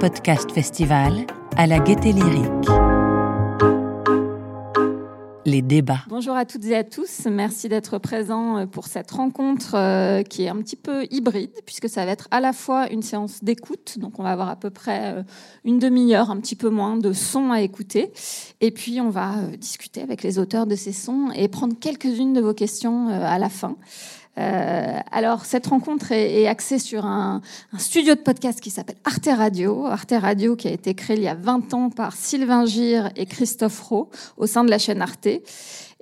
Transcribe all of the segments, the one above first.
Podcast Festival à la Gaieté Lyrique. Les débats. Bonjour à toutes et à tous. Merci d'être présents euh, pour cette rencontre euh, qui est un petit peu hybride puisque ça va être à la fois une séance d'écoute, donc on va avoir à peu près euh, une demi-heure, un petit peu moins de sons à écouter, et puis on va discuter avec les auteurs de ces sons et prendre quelques-unes de vos questions à la fin. Euh, alors, cette rencontre est, axée sur un, studio de podcast qui s'appelle Arte Radio. Arte Radio qui a été créé il y a 20 ans par Sylvain Gire et Christophe Rowe au sein de la chaîne Arte.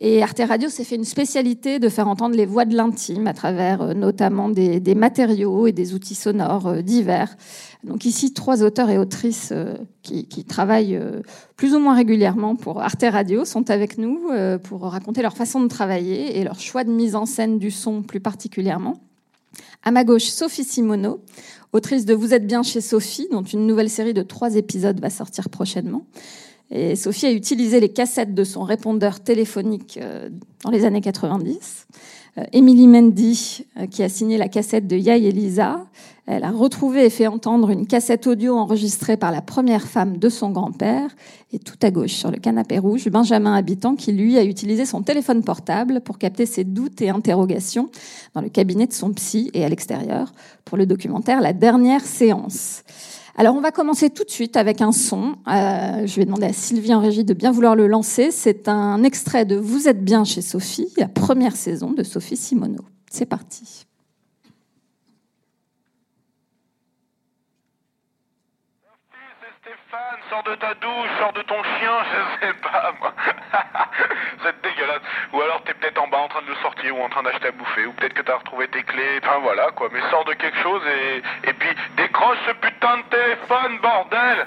Et Arte Radio s'est fait une spécialité de faire entendre les voix de l'intime à travers euh, notamment des, matériaux et des outils sonores euh, divers. Donc ici, trois auteurs et autrices euh, qui, travaillent plus ou moins régulièrement pour Arte Radio sont avec nous pour raconter leur façon de travailler et leur choix de mise en scène du son plus particulièrement. À ma gauche, Sophie Simoneau, autrice de Vous êtes bien chez Sophie, dont une nouvelle série de trois épisodes va sortir prochainement. Et Sophie a utilisé les cassettes de son répondeur téléphonique euh, dans les années 90. Euh, Émilie Mendy, euh, qui a signé la cassette de Yaï Elisa, elle a retrouvé et fait entendre une cassette audio enregistrée par la première femme de son grand-père. Et tout à gauche, sur le canapé rouge, Benjamin Habitant, qui lui a utilisé son téléphone portable pour capter ses doutes et interrogations dans le cabinet de son psy et à l'extérieur pour le documentaire La dernière séance. Alors on va commencer tout de suite avec un son. Euh, je vais demander à Sylvie en régie de bien vouloir le lancer. C'est un extrait de Vous êtes bien chez Sophie, la première saison de Sophie Simoneau. C'est parti. Stéphane, sors de ta douche, sors de ton chien, je sais pas moi. C'est dégueulasse. Ou alors t'es peut-être en bas en train de le sortir ou en train d'acheter à bouffer, ou peut-être que t'as retrouvé tes clés, enfin voilà quoi. Mais sors de quelque chose et, et puis décroche ce putain de téléphone, bordel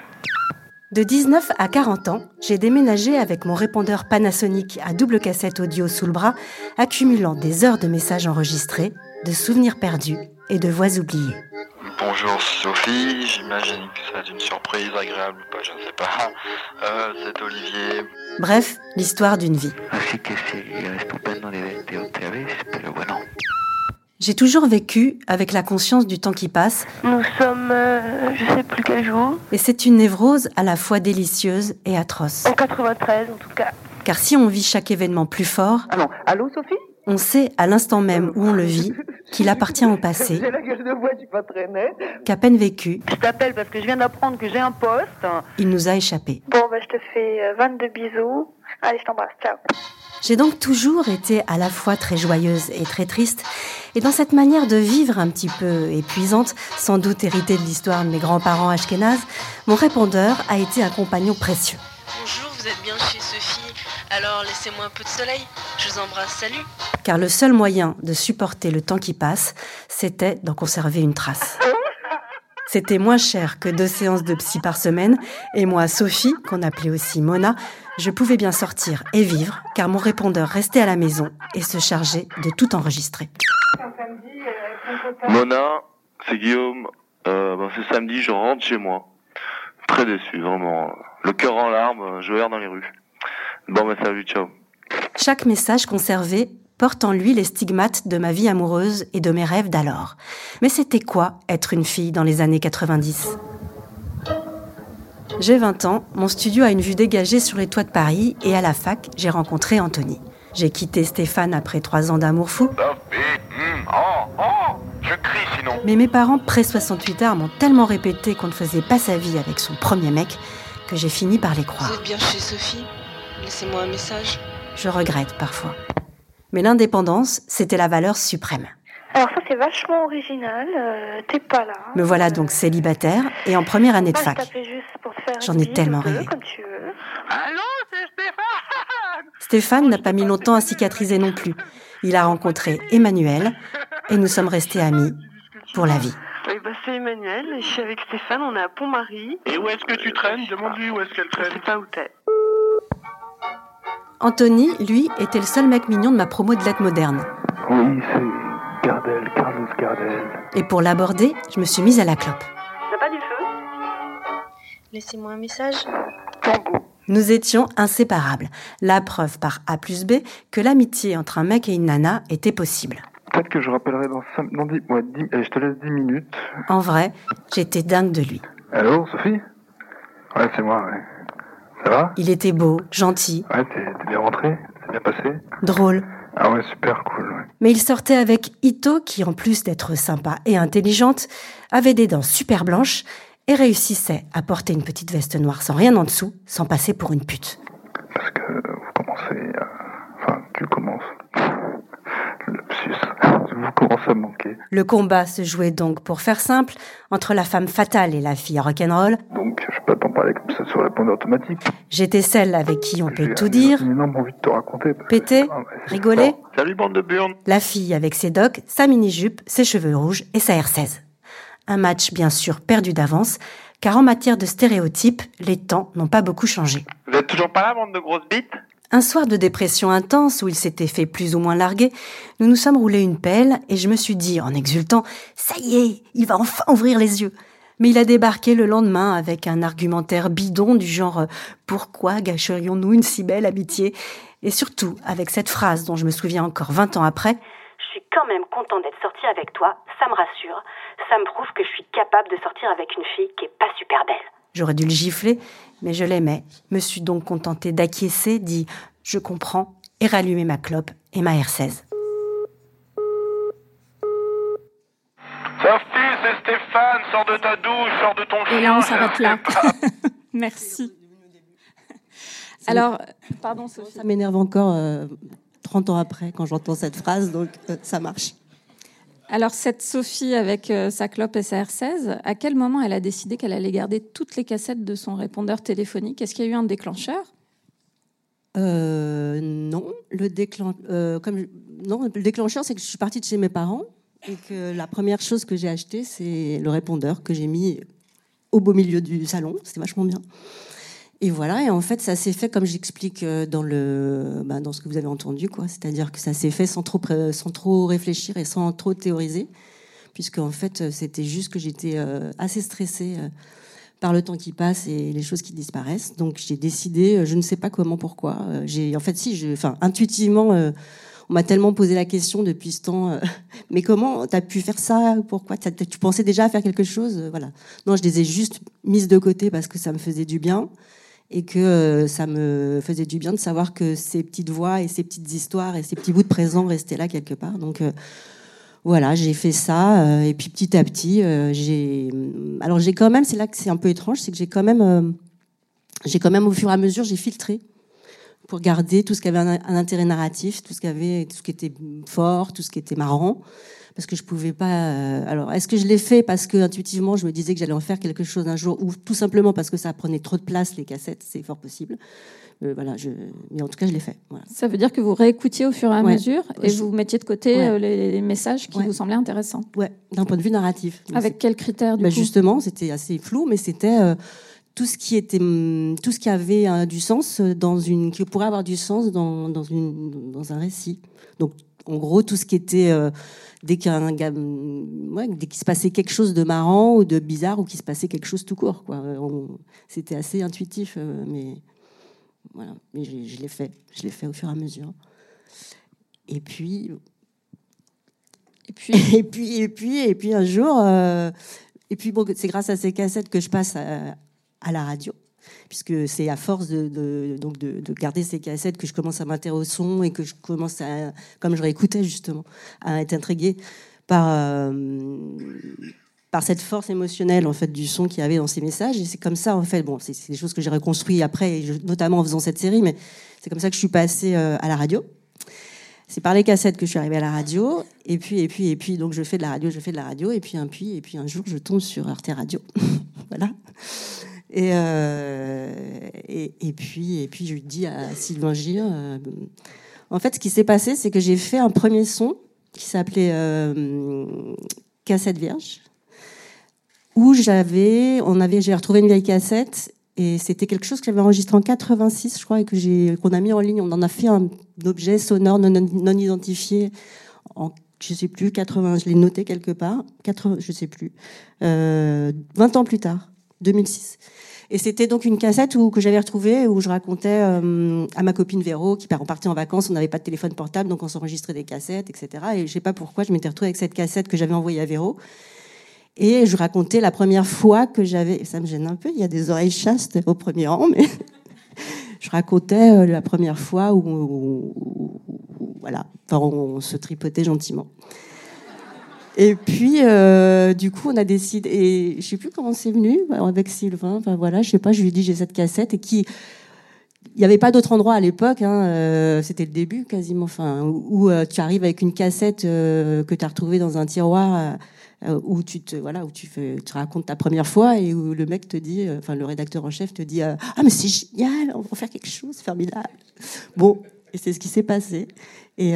de 19 à 40 ans, j'ai déménagé avec mon répondeur Panasonic à double cassette audio sous le bras, accumulant des heures de messages enregistrés, de souvenirs perdus et de voix oubliées. Bonjour Sophie, j'imagine que c'est une surprise agréable ou pas, je ne sais pas. Euh, c'est Olivier. Bref, l'histoire d'une vie. J'ai toujours vécu avec la conscience du temps qui passe. Nous sommes, euh, je sais plus quel jour. Et c'est une névrose à la fois délicieuse et atroce. En 93 en tout cas. Car si on vit chaque événement plus fort. Ah non, allô Sophie? on sait à l'instant même où on le vit qu'il appartient au passé, qu'à peine vécu. Je t'appelle parce que je viens d'apprendre que j'ai un poste. Il nous a échappé. Bon, bah, je te fais 22 euh, bisous. Allez, je t'embrasse. Ciao. J'ai donc toujours été à la fois très joyeuse et très triste. Et dans cette manière de vivre un petit peu épuisante, sans doute héritée de l'histoire de mes grands-parents ashkénazes, mon répondeur a été un compagnon précieux. Bonjour, vous êtes bien chez Sophie. Alors laissez-moi un peu de soleil. Je vous embrasse, salut. Car le seul moyen de supporter le temps qui passe, c'était d'en conserver une trace. C'était moins cher que deux séances de psy par semaine, et moi, Sophie, qu'on appelait aussi Mona, je pouvais bien sortir et vivre, car mon répondeur restait à la maison et se chargeait de tout enregistrer. Mona, c'est Guillaume. Euh, ben, c'est samedi, je rentre chez moi. Très déçu, vraiment. Le cœur en larmes, je erre dans les rues. Bon, bah, salut, ciao. Chaque message conservé porte en lui les stigmates de ma vie amoureuse et de mes rêves d'alors. Mais c'était quoi être une fille dans les années 90 J'ai 20 ans, mon studio a une vue dégagée sur les toits de Paris et à la fac, j'ai rencontré Anthony. J'ai quitté Stéphane après trois ans d'amour fou. Oh, je crie sinon. Mais mes parents, près 68 ans, m'ont tellement répété qu'on ne faisait pas sa vie avec son premier mec que j'ai fini par les croire. Vous êtes bien chez Sophie? Laissez-moi un message. Je regrette parfois. Mais l'indépendance, c'était la valeur suprême. Alors ça c'est vachement original, euh, t'es pas là. Me voilà donc célibataire et en première année de fac. J'en ai tellement rêvé. Allô, c'est Stéphane? Stéphane n'a pas mis longtemps à cicatriser non plus. Il a rencontré Emmanuel et nous sommes restés amis pour la vie. Oui, bah c'est Emmanuel, et je suis avec Stéphane, on est à Pont-Marie. Et où est-ce que tu traînes? Demande-lui où est-ce qu'elle traîne. Je sais pas où t'es. Anthony, lui, était le seul mec mignon de ma promo de lettres modernes. Oui, c'est Gardel, Carlos Gardel. Et pour l'aborder, je me suis mise à la clope. T'as pas du feu? Laissez-moi un message. Nous étions inséparables. La preuve par A plus B que l'amitié entre un mec et une nana était possible. Peut-être que je rappellerai dans 5, dans 10, ouais, 10, allez, je te laisse 10 minutes. En vrai, j'étais dingue de lui. Allô, Sophie? Ouais, c'est moi, ouais. Ça va? Il était beau, gentil, Ouais, t'es bien rentré? C'est bien passé? Drôle. Ah ouais, super cool, ouais. Mais il sortait avec Ito, qui en plus d'être sympa et intelligente, avait des dents super blanches et réussissait à porter une petite veste noire sans rien en dessous, sans passer pour une pute. Parce que vous commencez à... Enfin, tu commences. Vous commencez à me manquer. Le combat se jouait donc, pour faire simple, entre la femme fatale et la fille rock'n'roll. Donc, je peux pas t'en parler comme ça sur le répondeur automatique. J'étais celle avec qui on peut tout un- dire, J'ai énorme envie de te raconter. péter, Ah, rigoler. Salut bande de burnes La fille avec ses docks, sa mini-jupe, ses cheveux rouges et sa R16. Un match bien sûr perdu d'avance, car en matière de stéréotypes, les temps n'ont pas beaucoup changé. Vous êtes toujours pas là, bande de grosses bites? Un soir de dépression intense où il s'était fait plus ou moins larguer, nous nous sommes roulés une pelle et je me suis dit en exultant Ça y est, il va enfin ouvrir les yeux. Mais il a débarqué le lendemain avec un argumentaire bidon du genre euh, Pourquoi gâcherions-nous une si belle amitié? Et surtout avec cette phrase dont je me souviens encore 20 ans après Je suis quand même content d'être sortie avec toi, ça me rassure. Ça me prouve que je suis capable de sortir avec une fille qui est pas super belle. J'aurais dû le gifler, mais je l'aimais. Me suis donc contentée d'acquiescer, dit Je comprends, et rallumer ma clope et ma R16. Sophie, c'est Stéphane, sors de ta douche, sors de ton chien. Et là, on s'arrête là. Merci. Alors, pardon Sophie. Ça m'énerve encore euh, 30 ans après quand j'entends cette phrase, donc euh, ça marche. Alors, cette Sophie avec euh, sa clope et sa R16, à quel moment elle a décidé qu'elle allait garder toutes les cassettes de son répondeur téléphonique? Est-ce qu'il y a eu un déclencheur? Euh, non, le déclen... euh, non, le déclencheur, c'est que je suis partie de chez mes parents et que la première chose que j'ai acheté, c'est le répondeur que j'ai mis au beau milieu du salon. C'était vachement bien. Et voilà, et en fait, ça s'est fait comme j'explique euh, dans le, bah, dans ce que vous avez entendu, quoi. C'est-à-dire que ça s'est fait sans trop, sans trop réfléchir et sans trop théoriser, puisque en fait, euh, c'était juste que j'étais euh, assez stressée par le temps qui passe et les choses qui disparaissent. Donc, j'ai décidé, je ne sais pas comment, pourquoi. J'ai, en fait, si, je, enfin, intuitivement, on m'a tellement posé la question depuis ce temps. mais comment t'as pu faire ça Pourquoi Tu pensais déjà à faire quelque chose Voilà. Non, je les ai juste mises de côté parce que ça me faisait du bien et que euh, ça me faisait du bien de savoir que ces petites voix et ces petites histoires et ces petits bouts de présent restaient là quelque part. Donc euh, voilà, j'ai fait ça euh, et puis petit à petit, j'ai. Alors j'ai quand même, c'est là que c'est un peu étrange, c'est que j'ai quand même, j'ai quand même au fur et à mesure, j'ai filtré pour garder tout ce qui avait un, intérêt narratif, tout ce qui tout ce qui était fort, tout ce qui était marrant, parce que je pouvais pas. euh, alors, est-ce que je l'ai fait parce que intuitivement je me disais que j'allais en faire quelque chose un jour, ou tout simplement parce que ça prenait trop de place les cassettes, c'est fort possible. Euh, voilà, je, mais en tout cas je l'ai fait. Voilà. Ça veut dire que vous réécoutiez au fur et à Ouais. mesure et Je- vous mettiez de côté Ouais. euh, les, les messages qui Ouais. vous semblaient intéressants. Ouais, d'un point de vue narratif. Donc, Avec quels critères du Bah, coup? justement, c'était assez flou, mais c'était euh, tout ce qui était, hum, tout ce qui avait euh, du sens dans une, qui pourrait avoir du sens dans, dans une, dans un récit. Donc, en gros, tout ce qui était euh, dès qu'un ouais, dès qu'il se passait quelque chose de marrant ou de bizarre ou qu'il se passait quelque chose tout court, quoi. Euh, C'était assez intuitif, euh, mais voilà. Mais je, je l'ai fait, je l'ai fait au fur et à mesure. Et puis, Et puis, et puis, et puis, et puis un jour, euh, et puis bon, c'est grâce à ces cassettes que je passe à, à la radio, puisque c'est à force de, donc de, de garder ces cassettes que je commence à m'intéresser au son et que je commence à, comme je réécoutais justement, à être intriguée par euh, par cette force émotionnelle en fait du son qu'il y avait dans ces messages. Et c'est comme ça en fait. Bon, c'est des choses que j'ai reconstruites après, notamment en faisant cette série, mais c'est comme ça que je suis passée euh, à la radio. C'est par les cassettes que je suis arrivée à la radio. Et puis, et puis, et puis, donc je fais de la radio, je fais de la radio. Et puis, un puis, et puis un jour, je tombe sur Arte Radio. voilà. Et, euh, et, et puis, et puis, je dis à Sylvain Gire, euh, en fait, ce qui s'est passé, c'est que j'ai fait un premier son qui s'appelait euh, Cassette Vierge, où j'avais, on avait, j'ai retrouvé une vieille cassette et c'était quelque chose que j'avais enregistré en 86, je crois, et que j'ai, qu'on a mis en ligne. On en a fait un objet sonore non, non, identifié en, je sais plus, 80, je l'ai noté quelque part, 80, je sais plus, euh, 20 ans plus tard, 2006. Et c'était donc une cassette où, que j'avais retrouvée où je racontais euh, à ma copine Véro qui part partait en vacances, on n'avait pas de téléphone portable, donc on s'enregistrait des cassettes, etc. Et je sais pas pourquoi, je m'étais retrouvée avec cette cassette que j'avais envoyée à Véro. Et je racontais la première fois que j'avais, ça me gêne un peu, il y a des oreilles chastes au premier rang, mais je racontais euh, la première fois où, voilà, enfin, on, se tripotait gentiment. Et puis, euh, du coup, on a décidé, et je sais plus comment c'est venu, avec Sylvain, enfin voilà, je sais pas, je lui ai dit j'ai cette cassette, et qui, il n'y avait pas d'autre endroit à l'époque, hein, euh, c'était le début quasiment, enfin, où, tu arrives avec une cassette que tu as retrouvée dans un tiroir euh, où tu te voilà où tu fais tu racontes ta première fois et où le mec te dit euh, enfin le rédacteur en chef te dit euh, ah mais c'est génial on va faire quelque chose formidable! Bon et c'est ce qui s'est passé. Et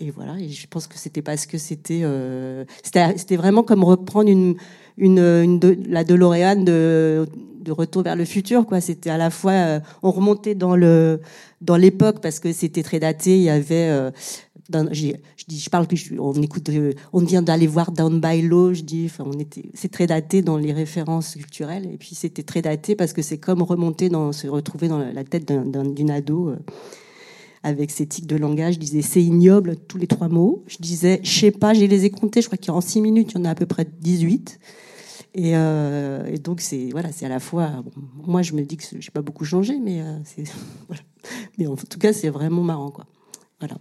et voilà et je pense que c'était parce que c'était c'était vraiment comme reprendre une une, une de, la DeLorean de de retour vers le futur quoi. C'était à la fois on remontait dans le dans l'époque parce que c'était très daté il y avait je dis, je parle, on écoute, on vient d'aller voir Down by Law, je dis, enfin, on était, c'est très daté dans les références culturelles, et puis c'était très daté parce que c'est comme remonter dans, se retrouver dans la tête d'une ado euh, avec ses tics de langage. Je disais, c'est ignoble, tous les trois mots. Je disais, je sais pas, j'ai les ai comptés, je crois qu'en six minutes, il y en a à peu près 18. Et, euh, et donc, c'est, voilà, c'est à la fois, moi, je me dis que j'ai pas beaucoup changé, mais euh, c'est, voilà. mais en tout cas, c'est vraiment marrant, quoi. Voilà.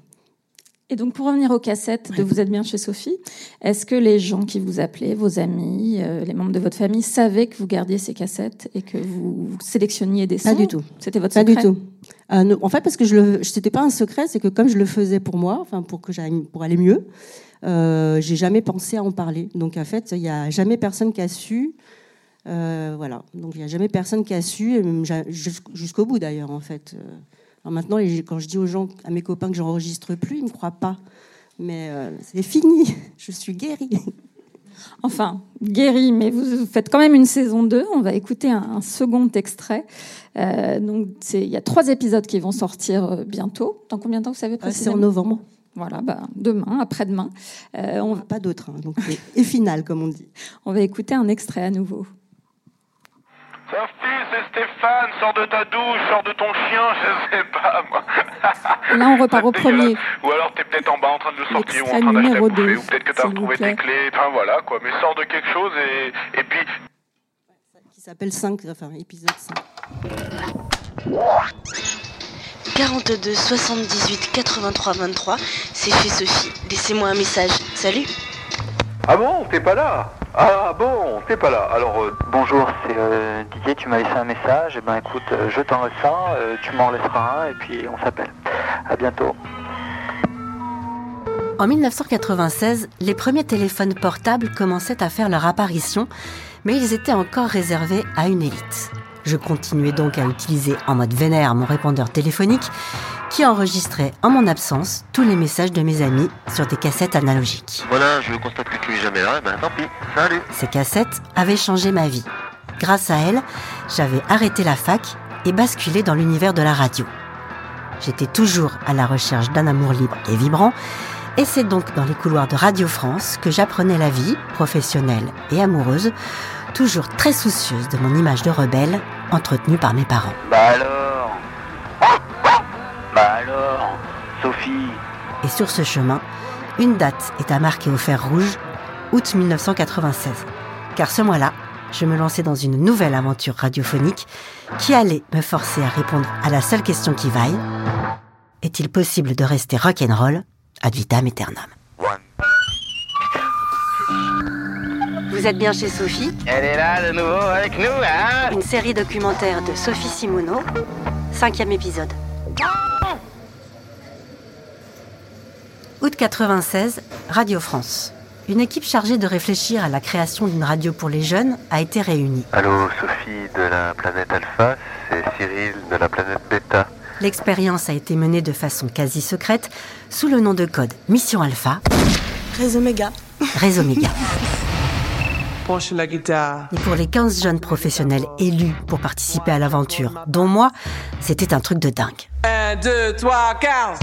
Et donc, pour revenir aux cassettes de Vous êtes bien chez Sophie, est-ce que les gens qui vous appelaient, vos amis, euh, les membres de votre famille, savaient que vous gardiez ces cassettes et que vous sélectionniez des sons Pas du tout. C'était votre secret Pas du tout. Euh, en fait, parce que je le, c'était pas un secret, c'est que comme je le faisais pour moi, pour que j'aille, pour aller mieux, euh, j'ai jamais pensé à en parler. Donc, en fait, il y a jamais personne qui a su. Euh, voilà. Donc, il y a jamais personne qui a su, jusqu'au bout d'ailleurs, en fait. Maintenant, quand je dis aux gens, à mes copains que j'enregistre plus, ils me croient pas. Mais c'est fini, je suis guérie. Enfin, guérie, mais vous faites quand même une saison 2. On va écouter un, second extrait. Euh, donc, il y a trois épisodes qui vont sortir euh, bientôt. Dans combien de temps vous savez C'est en novembre. Voilà, bah, demain, après-demain. on va pas d'autres, hein, donc et final, comme on dit. On va écouter un extrait à nouveau. Sophie, c'est Stéphane, sors de ta douche, sors de ton chien, je sais pas moi. Là, on repart au premier. Ou alors t'es peut-être en bas en train de le sortir ou en train d'acheter à bouffer, ou peut-être que t'as retrouvé tes clés, enfin voilà quoi, mais sors de quelque chose et, et puis... Qui s'appelle 5, enfin épisode 5. 42 78 83 23, c'est chez Sophie. Laissez-moi un message. Salut. Ah bon, t'es pas là ah bon, t'es pas là. Alors euh, bonjour, c'est euh, Didier. Tu m'as laissé un message. Et eh ben écoute, euh, je t'en laisse un. tu m'en laisseras un et puis on s'appelle. À bientôt. En 1996, les premiers téléphones portables commençaient à faire leur apparition, mais ils étaient encore réservés à une élite. Je continuais donc à utiliser en mode vénère mon répondeur téléphonique qui enregistrait en mon absence tous les messages de mes amis sur des cassettes analogiques. Voilà, je constate que tu es jamais là, ben tant pis, salut. Ces cassettes avaient changé ma vie. Grâce à elles, j'avais arrêté la fac et basculé dans l'univers de la radio. J'étais toujours à la recherche d'un amour libre et vibrant, et c'est donc dans les couloirs de Radio France que j'apprenais la vie, professionnelle et amoureuse, toujours très soucieuse de mon image de rebelle entretenue par mes parents. Bah alors Bah alors Sophie Et sur ce chemin, une date est à marquer au fer rouge, août 1996. Car ce mois-là, je me lançais dans une nouvelle aventure radiophonique qui allait me forcer à répondre à la seule question qui vaille. Est-il possible de rester rock'n'roll ad vitam aeternam? Vous êtes bien chez Sophie Elle est là de nouveau avec nous, hein Une série documentaire de Sophie Simoneau, cinquième épisode. Août 96, Radio France. Une équipe chargée de réfléchir à la création d'une radio pour les jeunes a été réunie. Allô, Sophie de la planète Alpha, c'est Cyril de la planète Beta. L'expérience a été menée de façon quasi secrète sous le nom de code Mission Alpha. Réseau Méga. Réseau Méga. la guitare. Et pour les 15 jeunes professionnels élus pour participer à l'aventure, dont moi, c'était un truc de dingue. 1, 2, 3, 15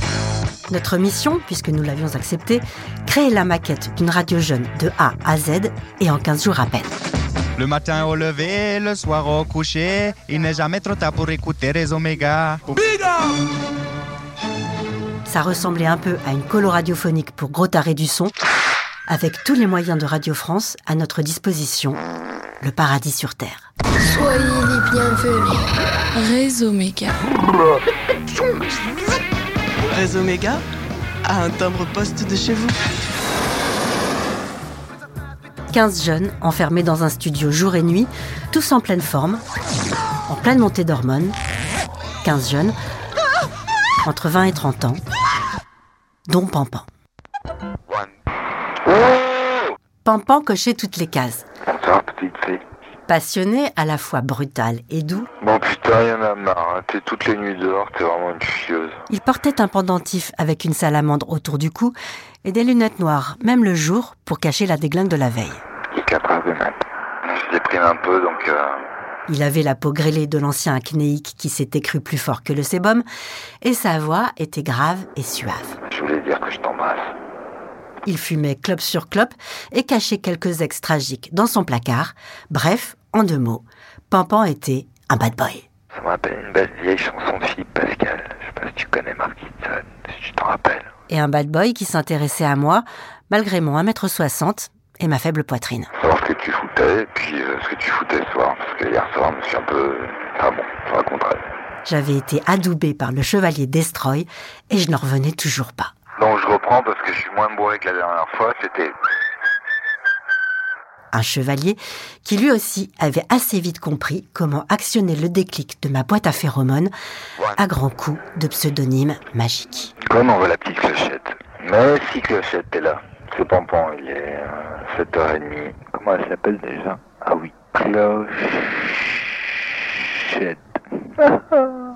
Notre mission, puisque nous l'avions accepté, créer la maquette d'une radio jeune de A à Z et en 15 jours à peine. Le matin au lever, le soir au coucher, il n'est jamais trop tard pour écouter les Oméga. Ça ressemblait un peu à une colo radiophonique pour gros tarés du son. Avec tous les moyens de Radio France à notre disposition, le paradis sur Terre. Soyez les bienvenus. Réseau Méga. Réseau Méga a un timbre poste de chez vous. 15 jeunes enfermés dans un studio jour et nuit, tous en pleine forme, en pleine montée d'hormones. 15 jeunes, entre 20 et 30 ans, dont Pampan. Pampan cochait toutes les cases. Bonsoir, petite fille. Passionné, à la fois brutal et doux, Bon putain, y'en a marre. hein. T'es toutes les nuits dehors, t'es vraiment une chieuse. il portait un pendentif avec une salamandre autour du cou et des lunettes noires, même le jour, pour cacher la déglingue de la veille. Il est 4 heures du mat. Je déprime un peu, donc euh, Il avait la peau grêlée de l'ancien acnéique qui s'était cru plus fort que le sébum, et sa voix était grave et suave. je voulais dire que je t'embrasse. Il fumait clope sur clope et cachait quelques ex tragiques dans son placard. Bref, en deux mots, Pampan était un bad boy. Ça me rappelle une belle vieille chanson de Philippe Pascal. Je sais pas si tu connais Mark Kitson, si tu t'en rappelles. Et un bad boy qui s'intéressait à moi, malgré mon 1m60 et ma faible poitrine. Savoir ce que tu foutais, et puis euh, ce que tu foutais ce soir. Parce que hier soir, je me suis un peu... Enfin bon, je raconterai. J'avais été adoubé par le chevalier Destroy et je n'en revenais toujours pas. Donc je reprends parce que je suis moins bourré que la dernière fois. C'était... Un chevalier qui lui aussi avait assez vite compris comment actionner le déclic de ma boîte à phéromones à grands coups de pseudonymes magiques. Comme on veut la petite clochette. Mais si clochette est là. C'est Pampan, il est euh, 7h30. Comment elle s'appelle déjà? Ah oui, clochette.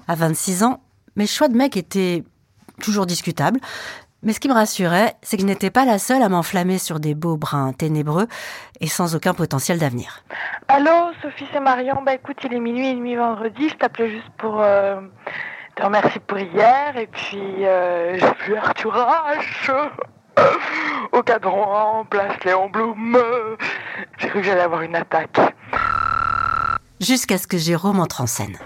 À 26 ans, mes choix de mec étaient toujours discutables. Mais ce qui me rassurait, c'est que je n'étais pas la seule à m'enflammer sur des beaux brins ténébreux et sans aucun potentiel d'avenir. Allô, Sophie, c'est Marion. Bah écoute, il est minuit et demi vendredi. Je t'appelais juste pour euh, te remercier pour hier. Et puis, euh, j'ai vu Arthur H. au cadran en place Léon Blum. J'ai cru que j'allais avoir une attaque. Jusqu'à ce que Jérôme entre en scène.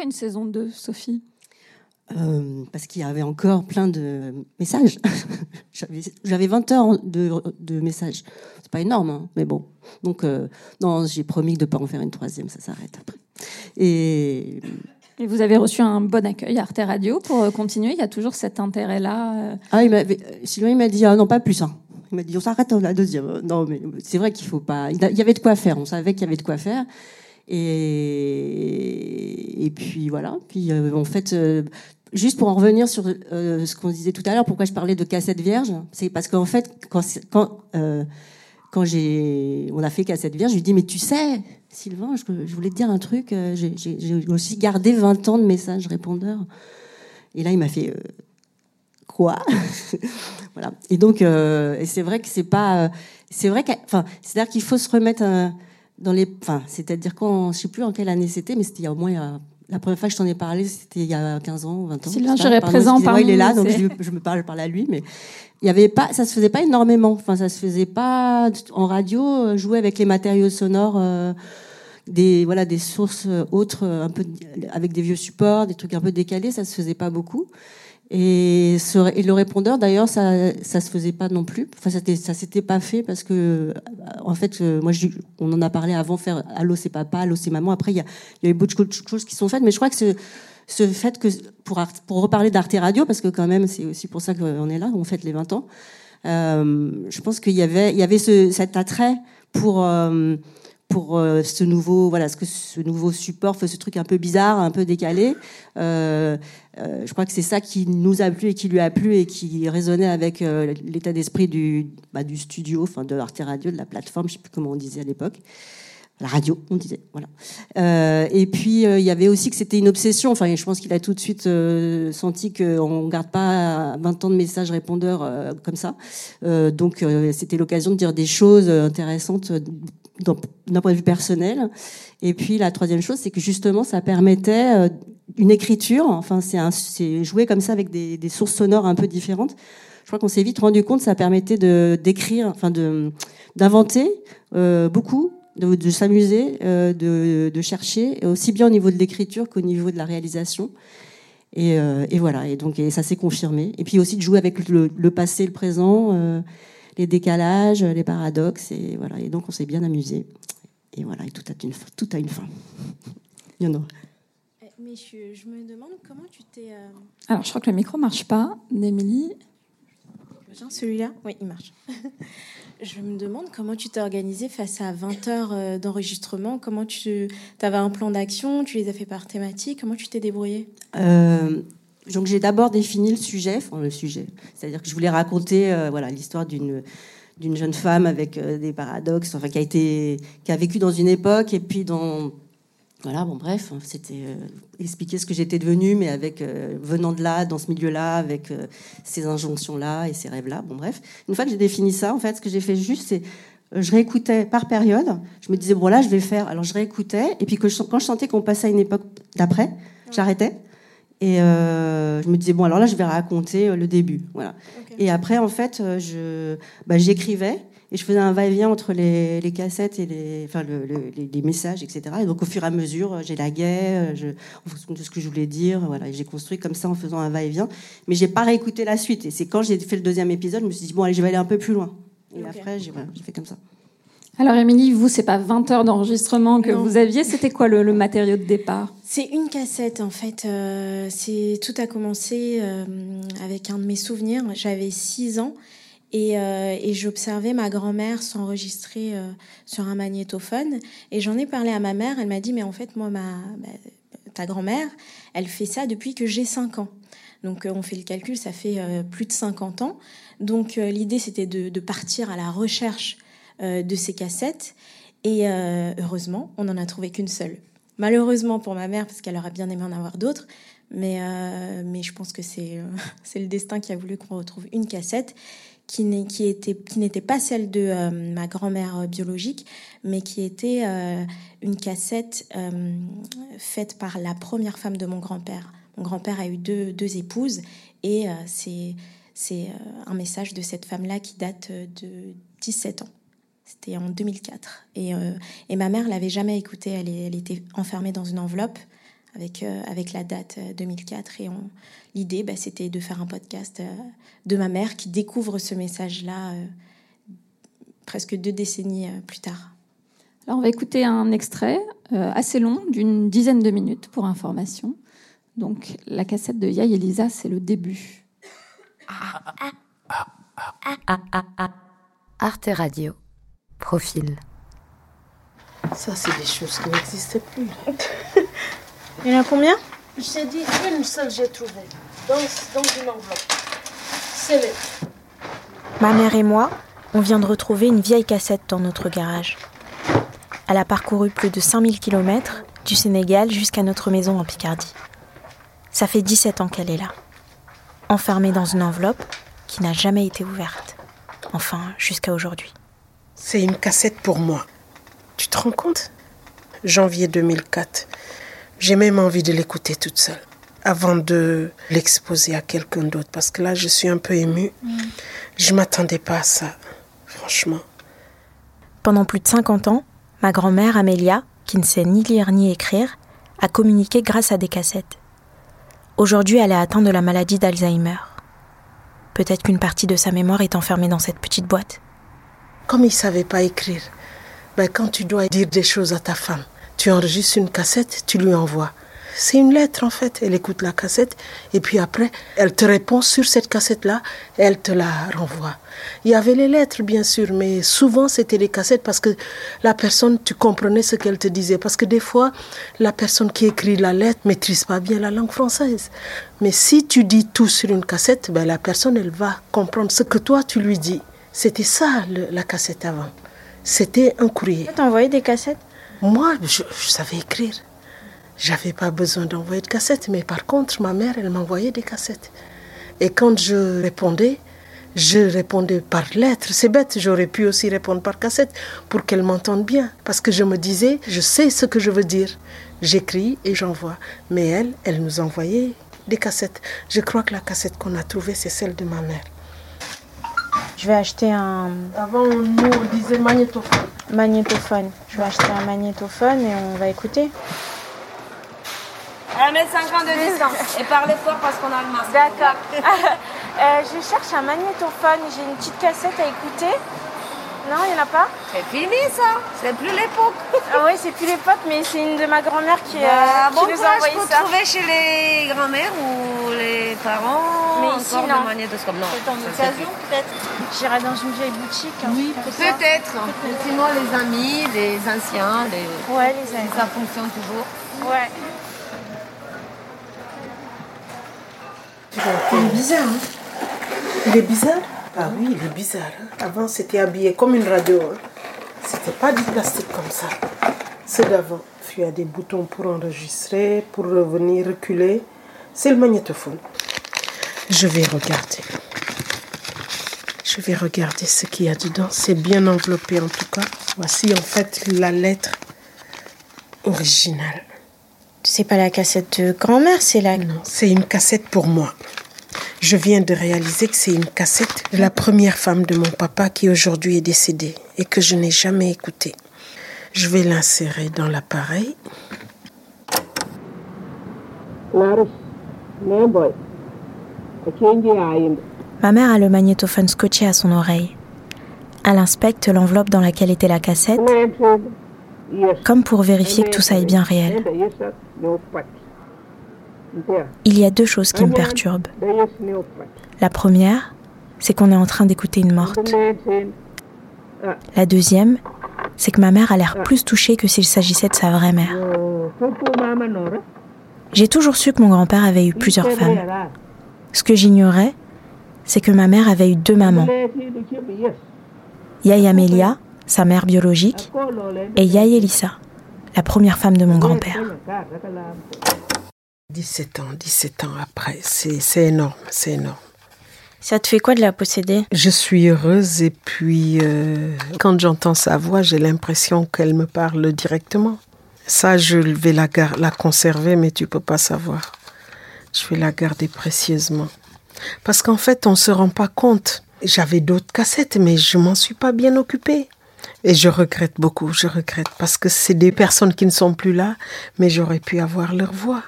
Pourquoi une saison 2, Sophie? Euh, parce qu'il y avait encore plein de messages. J'avais- J'avais 20 heures de, de messages. C'est pas énorme, hein, mais bon. Donc, euh, non, j'ai promis de ne pas en faire une troisième, ça s'arrête après. Et Et vous avez reçu un bon accueil à Arte Radio pour euh, continuer. Il y a toujours cet intérêt-là. ah, il Sylvain, il m'a dit, ah non, pas plus. hein. Il m'a dit, on s'arrête la deuxième. Non, mais c'est vrai qu'il faut pas. Il y avait de quoi faire. On savait qu'il y avait de quoi faire. Et, puis voilà. Puis euh, en fait, euh, juste pour en revenir sur euh, ce qu'on disait tout à l'heure, pourquoi je parlais de cassette vierge, c'est parce qu'en fait, quand, quand, quand j'ai, on a fait cassette vierge, je lui dis mais tu sais, Sylvain, je, voulais te dire un truc. J'ai aussi gardé 20 ans de messages répondeurs. Et là, il m'a fait quoi? Voilà. Et donc, euh, c'est vrai que c'est pas, c'est vrai que, enfin, c'est-à-dire qu'il faut se remettre dans les, enfin, c'est-à-dire quand, je sais plus en quelle année c'était, mais c'était il y a au moins, a- la première fois que je t'en ai parlé, c'était il y a 15 ans, 20 ans. Sylvain je présent parmi il est là, donc je, je me parle, parle à lui, mais il y avait pas, ça se faisait pas énormément. Enfin, ça se faisait pas en radio, euh, jouer avec les matériaux sonores. euh, des voilà des sources euh, autres un peu avec des vieux supports des trucs un peu décalés ça se faisait pas beaucoup et, ce- et le répondeur d'ailleurs ça ça se faisait pas non plus. Enfin ça s'était pas fait parce que en fait euh, moi je- on en a parlé avant faire allô c'est papa allô c'est maman. Après il y a il y a eu beaucoup de choses qui sont faites. Mais je crois que ce ce fait que pour pour reparler d'Arte Radio parce que quand même c'est aussi pour ça qu'on est là on fête les 20 ans euh, je pense qu'il y avait il y avait ce, cet attrait pour euh, pour euh, ce nouveau voilà ce que ce nouveau support ce truc un peu bizarre un peu décalé euh, euh, je crois que c'est ça qui nous a plu et qui lui a plu et qui résonnait avec l'état d'esprit du bah, du studio enfin de Arte Radio de la plateforme je sais plus comment on disait à l'époque la radio, on disait, voilà. Et puis il y avait aussi que c'était une obsession. Enfin, je pense qu'il a tout de suite senti qu'on garde pas 20 ans de messages répondeurs comme ça. Donc c'était l'occasion de dire des choses intéressantes d'un point de vue personnel. Et puis la troisième chose, c'est que justement, ça permettait euh, une écriture. Enfin, c'est jouer comme ça avec des, sources sonores un peu différentes. Je crois qu'on s'est vite rendu compte, ça permettait de d'écrire, enfin de d'inventer euh, beaucoup, de, s'amuser, euh, de, chercher, aussi bien au niveau de l'écriture qu'au niveau de la réalisation. Et, et voilà, et donc ça s'est confirmé. Et puis aussi de jouer avec le, le passé, le présent, les décalages, les paradoxes, et voilà. Et donc on s'est bien amusé. Et voilà, et tout a une, tout a une fin. Il y en a. Mais je, je me demande comment tu t'es. euh, Alors, je crois que le micro marche pas, d'Émilie. Celui-là? Oui, il marche. je me demande comment tu t'es organisé face à 20 heures euh, d'enregistrement. Comment tu avais un plan d'action Tu les as fait par thématique Comment tu t'es débrouillé Euh, donc j'ai d'abord défini le sujet, enfin le sujet, c'est-à-dire que je voulais raconter euh, voilà l'histoire d'une d'une jeune femme avec euh, des paradoxes, enfin qui a été qui a vécu dans une époque et puis dans voilà bon bref c'était euh, expliquer ce que j'étais devenue mais avec venant de là dans ce milieu-là avec ces injonctions-là et ces rêves-là bon bref une fois que j'ai défini ça en fait ce que j'ai fait juste c'est je réécoutais par période. Je me disais, bon, là, je vais faire. Alors, je réécoutais. Et puis, que je- quand je sentais qu'on passait à une époque d'après, j'arrêtais. Et euh, je me disais, bon, alors là, je vais raconter euh, le début. Voilà. Et après, en fait, euh, je, bah, j'écrivais. Et je faisais un va-et-vient entre les, les cassettes et les, enfin, le- le- les, les messages, etc. Et donc, au fur et à mesure, j'élaguais je, en fonction de ce que je voulais dire. Voilà. Et j'ai construit comme ça en faisant un va-et-vient. Mais j'ai pas réécouté la suite. Et c'est quand j'ai fait le deuxième épisode, je me suis dit, bon, allez, je vais aller un peu plus loin. Et après, j'ai, voilà, j'ai fait comme ça. Alors, Émilie, vous, c'est pas 20 heures d'enregistrement que Non. vous aviez, c'était quoi le, le matériau de départ? C'est une cassette en fait. Euh, c'est tout a commencé euh, avec un de mes souvenirs. J'avais 6 ans et, euh, et j'observais ma grand-mère s'enregistrer sur un magnétophone. Et j'en ai parlé à ma mère. Elle m'a dit mais en fait moi ma bah, ta grand-mère, elle fait ça depuis que j'ai 5 ans. Donc on fait le calcul, ça fait euh, plus de 50 ans. Donc euh, l'idée c'était de, de partir à la recherche de ces cassettes. Et euh, heureusement, on n'en a trouvé qu'une seule. Malheureusement pour ma mère, parce qu'elle aurait bien aimé en avoir d'autres. Mais, euh, mais je pense que c'est euh, le destin qui a voulu qu'on retrouve une cassette qui n'était pas celle de euh, ma grand-mère euh, biologique, mais qui était euh, une cassette euh, faite par la première femme de mon grand-père. Mon grand-père a eu deux, deux épouses et euh, c'est euh, un message de cette femme-là qui date euh, de 17 ans. C'était en 2004. Et, euh, et ma mère l'avait jamais écoutée. Elle, était enfermée dans une enveloppe avec, euh, avec la date euh, 2004. Et on- l'idée, bah, c'était de faire un podcast euh, de ma mère qui découvre ce message-là euh, presque deux décennies euh, plus tard. Alors, on va écouter un extrait euh, assez long, d'une dizaine de minutes pour information. Donc, la cassette de Yaï Elisa, c'est le début. Arte Radio. Profil. Ça, c'est des choses qui n'existaient plus. Il y en a combien? Je t'ai dit, une seule j'ai trouvée. Dans, dans une enveloppe. C'est les. Ma mère et moi, on vient de retrouver une vieille cassette dans notre garage. Elle a parcouru plus de 5000 km du Sénégal jusqu'à notre maison en Picardie. Ça fait 17 ans qu'elle est là, enfermée dans une enveloppe qui n'a jamais été ouverte. Enfin, jusqu'à aujourd'hui. C'est une cassette pour moi. Tu te rends compte? Janvier 2004. J'ai même envie de l'écouter toute seule avant de l'exposer à quelqu'un d'autre parce que là, je suis un peu émue. Je m'attendais pas à ça, franchement. Pendant plus de 50 ans, ma grand-mère Amélia, qui ne sait ni lire ni écrire, a communiqué grâce à des cassettes. Aujourd'hui, elle est atteinte de la maladie d'Alzheimer. Peut-être qu'une partie de sa mémoire est enfermée dans cette petite boîte. Comme il savait pas écrire, ben, quand tu dois dire des choses à ta femme, tu enregistres une cassette, tu lui envoies. C'est une lettre en fait. Elle écoute la cassette et puis après, elle te répond sur cette cassette-là et elle te la renvoie. Il y avait les lettres bien sûr, mais souvent c'était les cassettes parce que la personne, tu comprenais ce qu'elle te disait. Parce que des fois, la personne qui écrit la lettre maîtrise pas bien la langue française. Mais si tu dis tout sur une cassette, ben, la personne, elle va comprendre ce que toi tu lui dis. C'était ça le- la cassette avant. C'était un courrier. Tu envoyé des cassettes? Moi, je, je savais écrire. J'avais pas besoin d'envoyer de cassettes, mais par contre, ma mère, elle m'envoyait des cassettes. Et quand je répondais, je répondais par lettre. C'est bête, j'aurais pu aussi répondre par cassette pour qu'elle m'entende bien. Parce que je me disais, je sais ce que je veux dire. J'écris et j'envoie. Mais elle, elle nous envoyait des cassettes. Je crois que la cassette qu'on a trouvée, c'est celle de ma mère. Je vais acheter un Avant, nous, on disait magnétophone. magnétophone. Je vais acheter un magnétophone et on va écouter. 1 m 50 de distance. Et parlez fort parce qu'on a le masque. D'accord. Euh, je cherche un magnétophone. J'ai une petite cassette à écouter. Non, il n'y en a pas C'est fini ça. C'est plus l'époque. Ah oui, c'est plus l'époque, mais c'est une de ma grand-mère qui, euh, Bah, qui bon nous a envoyé pour ça. trouver chez les grands-mères ou les parents Mais encore ici, de non. magnétoscope. Non, C'est en ça, occasion, peut-être. J'irai dans une vieille boutique. hein, Oui, comme. Peut-être. Sinon, les amis, les anciens, les... Ouais, les amis. ça fonctionne toujours. Ouais. Il est bizarre, hein Il est bizarre Ah oui, il est bizarre. hein. Avant, c'était habillé comme une radio. Hein. C'était pas du plastique comme ça. C'est d'avant. Il y a des boutons pour enregistrer, pour revenir, reculer. C'est le magnétophone. Je vais regarder. Je vais regarder ce qu'il y a dedans. C'est bien enveloppé en tout cas. Voici en fait la lettre originale. C'est pas la cassette de grand-mère, c'est la. Non, c'est une cassette pour moi. Je viens de réaliser que c'est une cassette de la première femme de mon papa qui aujourd'hui est décédée et que je n'ai jamais écoutée. Je vais l'insérer dans l'appareil. Ma mère a le magnétophone scotché à son oreille. Elle inspecte l'enveloppe dans laquelle était la cassette, comme pour vérifier que tout ça est bien réel. Il y a deux choses qui me perturbent. La première, c'est qu'on est en train d'écouter une morte. La deuxième, c'est que ma mère a l'air plus touchée que s'il s'agissait de sa vraie mère. J'ai toujours su que mon grand-père avait eu plusieurs femmes. Ce que j'ignorais, c'est que ma mère avait eu deux mamans. Yaye Amélia, sa mère biologique, et Yaye Elissa, la première femme de mon grand-père. 17 ans, 17 ans après, c'est énorme, c'est énorme. Ça te fait quoi de la posséder? Je suis heureuse et puis euh, quand j'entends sa voix, j'ai l'impression qu'elle me parle directement. Ça, je vais la, la conserver, mais tu peux pas savoir. Je vais la garder précieusement. Parce qu'en fait, on se rend pas compte. J'avais d'autres cassettes, mais je m'en suis pas bien occupée. Et je regrette beaucoup, je regrette. Parce que c'est des personnes qui ne sont plus là, mais j'aurais pu avoir leur voix.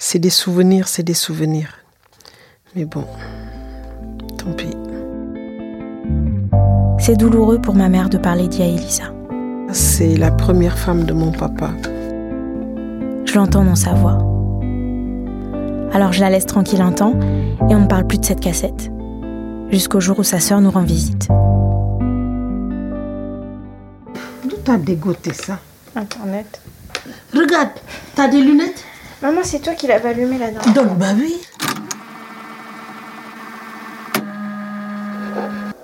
C'est des souvenirs, c'est des souvenirs. Mais bon, tant pis. C'est douloureux pour ma mère de parler d'Yaye Elissa. C'est la première femme de mon papa. Je l'entends dans sa voix. Alors je la laisse tranquille un temps et on ne parle plus de cette cassette. Jusqu'au jour où sa sœur nous rend visite. D'où t'as dégoté ça? Internet. Regarde, t'as des lunettes? Maman, c'est toi qui l'avais allumé la dernière Donc, bah oui.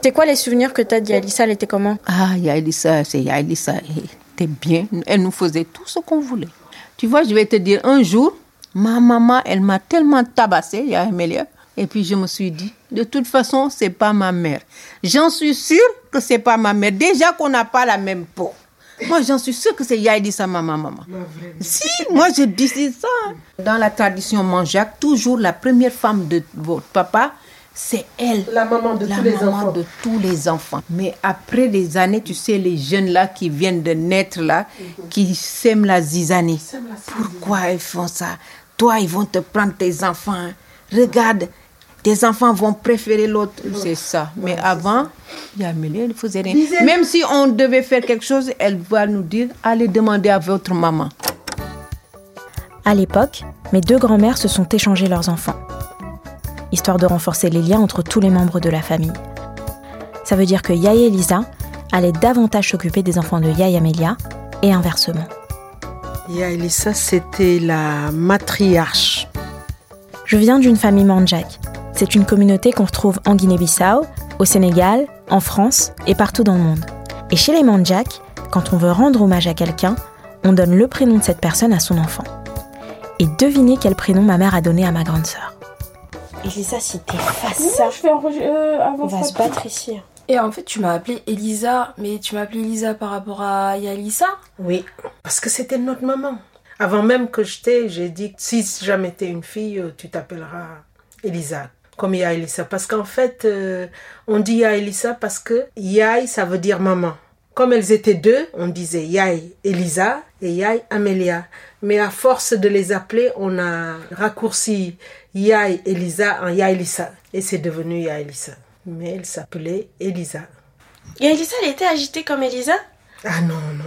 C'est quoi les souvenirs que t'as d'Yalissa Elle était comment? Ah, Yaelissa, c'est Yaelissa. Elle était bien. Elle nous faisait tout ce qu'on voulait. Tu vois, je vais te dire, un jour, ma maman, elle m'a tellement tabassé, Yaya Amélia. Et puis je me suis dit, de toute façon, c'est pas ma mère. J'en suis sûre que c'est pas ma mère. Déjà qu'on n'a pas la même peau. Moi, j'en suis sûre que c'est Yaelissa, maman, maman. Si, moi, je dis ça. Dans la tradition manjac, toujours la première femme de votre papa, c'est elle. La maman de la tous les maman enfants. de tous les enfants. Mais après des années, tu sais, les jeunes là qui viennent de naître là, qui sèment la zizanie. Pourquoi ils font ça? Toi, ils vont te prendre tes enfants. hein. Regarde, tes enfants vont préférer l'autre. C'est ça. Mais avant, Yameli, elle ne faisait rien. Disait- Même si on devait faire quelque chose, elle va nous dire, allez demander à votre maman. À l'époque, mes deux grands-mères se sont échangées leurs enfants, histoire de renforcer les liens entre tous les membres de la famille. Ça veut dire que Yaye Elisa allait davantage s'occuper des enfants de Yaye Amélia et inversement. Yaelissa, c'était la matriarche. Je viens d'une famille Mandjak. C'est une communauté qu'on retrouve en Guinée-Bissau, au Sénégal, en France et partout dans le monde. Et chez les Mandjak, quand on veut rendre hommage à quelqu'un, on donne le prénom de cette personne à son enfant. Et devinez quel prénom ma mère a donné à ma grande sœur. Elisa, si t'es face ça, je fais enregistrer euh, avant on va se battre ici. Et en fait, tu m'as appelé Elisa, mais tu m'as appelé Elisa par rapport à Yalissa? Oui, parce que c'était notre maman. Avant même que je t'ai, j'ai dit que si jamais t'es une fille, euh, tu t'appelleras Elisa, comme Yaelissa. Parce qu'en fait, euh, on dit Yaelissa parce que Yaï, ça veut dire maman. Comme elles étaient deux, on disait Yaï Elisa et Yai Amelia. Mais à force de les appeler, on a raccourci Yai Elisa en Yai Lisa. Et c'est devenu Yai Elisa. Mais elle s'appelait Elisa. Et Elisa, elle était agitée comme Elisa Ah non, non.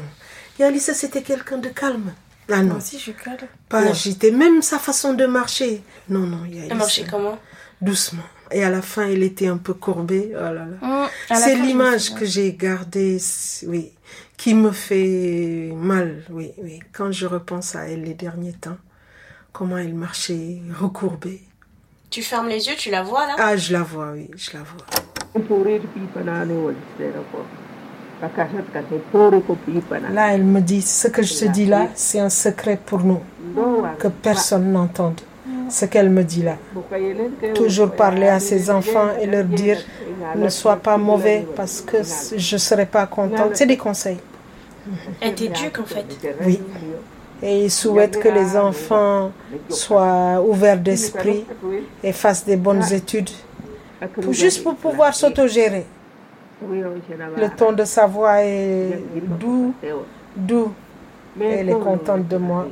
Yai Elisa, c'était quelqu'un de calme. Ah non. Moi aussi, je suis calme. Pas Non. agité. Même sa façon de marcher. Non, non, Yai Elisa. Elle marchait comment? Doucement. Et à la fin, elle était un peu courbée. Oh là là. À la C'est l'image que j'ai gardée, oui, qui me fait mal, oui, oui. Quand je repense à elle les derniers temps, comment elle marchait recourbée. Tu fermes les yeux, tu la vois là? Ah, je la vois, oui, je la vois. Là, elle me dit, ce que je te dis là, c'est un secret pour nous, que personne n'entende. Ce qu'elle me dit là. Toujours parler à ses enfants et leur dire, ne sois pas mauvais parce que je ne serai pas contente. C'est des conseils. Elle était duque en fait. Oui. Et il souhaite que les enfants soient ouverts d'esprit et fassent des bonnes études, pour- juste pour pouvoir s'autogérer. Le ton de sa voix est doux, doux. Et elle est contente de moi.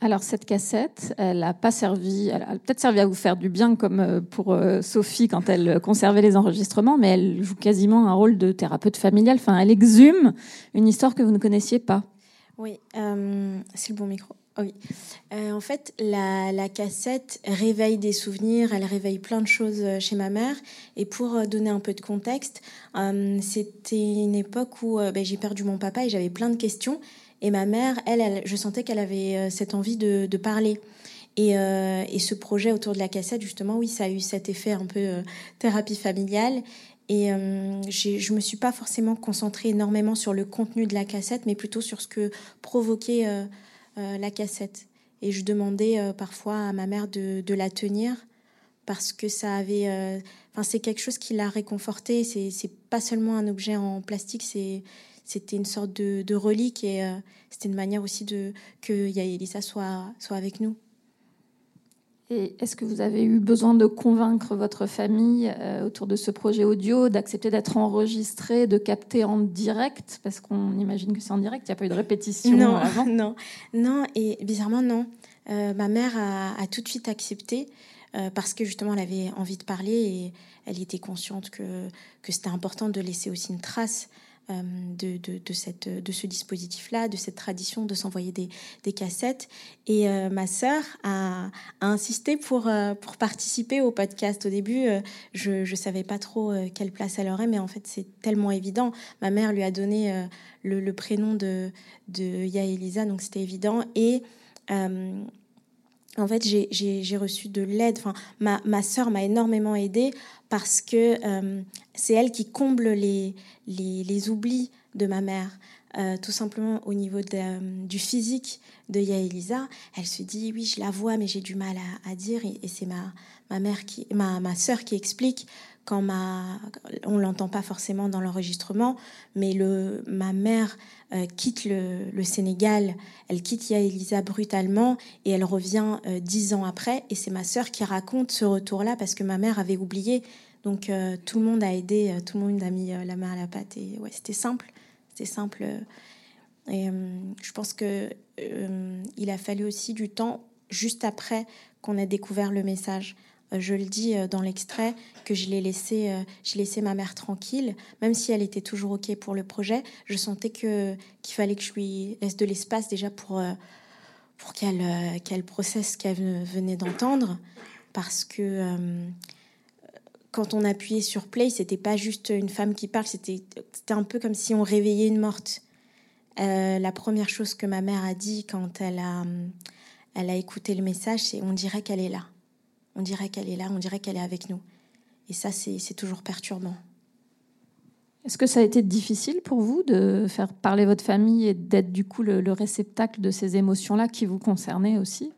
Alors cette cassette, elle n'a pas servi, elle a peut-être servi à vous faire du bien comme euh, pour euh, Sophie quand elle conservait les enregistrements, mais elle joue quasiment un rôle de thérapeute familial. Enfin, elle exhume une histoire que vous ne connaissiez pas. Oui, euh, c'est le bon micro. Oui. Euh, en fait, la, cassette réveille des souvenirs, elle réveille plein de choses euh, chez ma mère. Et pour euh, donner un peu de contexte, c'était une époque où ben, j'ai perdu mon papa et j'avais plein de questions. Et ma mère, elle, je sentais qu'elle avait cette envie de, parler. Et, ce projet autour de la cassette, justement, oui, ça a eu cet effet un peu thérapie familiale. Et je me suis pas forcément concentrée énormément sur le contenu de la cassette, mais plutôt sur ce que provoquait la cassette. Et je demandais euh, parfois à ma mère de, la tenir parce que ça avait. euh, Enfin, c'est quelque chose qui l'a réconfortée. C'est pas seulement un objet en plastique, c'est c'était une sorte de, relique et euh, c'était une manière aussi de que Yaelisa soit soit avec nous. Et est-ce que vous avez eu besoin de convaincre votre famille euh, autour de ce projet audio, d'accepter d'être enregistré, de capter en direct? Parce qu'on imagine que c'est en direct, il n'y a pas eu de répétition Non, avant. non, non, et bizarrement non. Euh, ma mère a, a tout de suite accepté euh, parce que justement elle avait envie de parler et elle était consciente que, que c'était important de laisser aussi une trace de, de, de, cette, de ce dispositif-là, de cette tradition de s'envoyer des, des cassettes. Et euh, ma sœur a, insisté pour, euh, pour participer au podcast. Au début, euh, je ne savais pas trop euh, quelle place elle aurait, mais en fait c'est tellement évident. Ma mère lui a donné euh, le, prénom de, de Yaelisa, donc c'était évident. Et euh, en fait, j'ai reçu de l'aide. Enfin, ma, ma sœur m'a énormément aidée parce que euh, c'est elle qui comble les, les, oublis de ma mère. Euh, tout simplement au niveau euh, du physique de Yaelisa, elle se dit oui, je la vois, mais j'ai du mal à, à dire. Et, et c'est ma, ma mère qui, ma, ma sœur qui explique quand ma, on l'entend pas forcément dans l'enregistrement, mais ma mère euh, quitte le, Sénégal, elle quitte Yaelisa brutalement et elle revient euh, dix ans après. Et c'est ma sœur qui raconte ce retour-là parce que ma mère avait oublié. Donc euh, tout le monde a aidé, tout le monde a mis la main à la pâte et ouais, c'était simple, c'était simple. Et je pense que il a fallu aussi du temps juste après qu'on ait découvert le message. Euh, Je le dis euh, dans l'extrait que je l'ai laissé, euh, j'ai laissé ma mère tranquille, même si elle était toujours ok pour le projet. Je sentais que qu'il fallait que je lui laisse de l'espace déjà pour pour qu'elle qu'elle processe ce qu'elle venait d'entendre, parce que quand on appuyait sur play, c'était pas juste une femme qui parle, c'était un peu comme si on réveillait une morte. La première chose que ma mère a dit quand elle a elle a écouté le message, c'est on dirait qu'elle est là. On dirait qu'elle est là, on dirait qu'elle est avec nous. Et ça, c'est toujours perturbant. Est-ce que ça a été difficile pour vous de faire parler votre famille et d'être du coup le, le réceptacle de ces émotions-là qui vous concernaient aussi?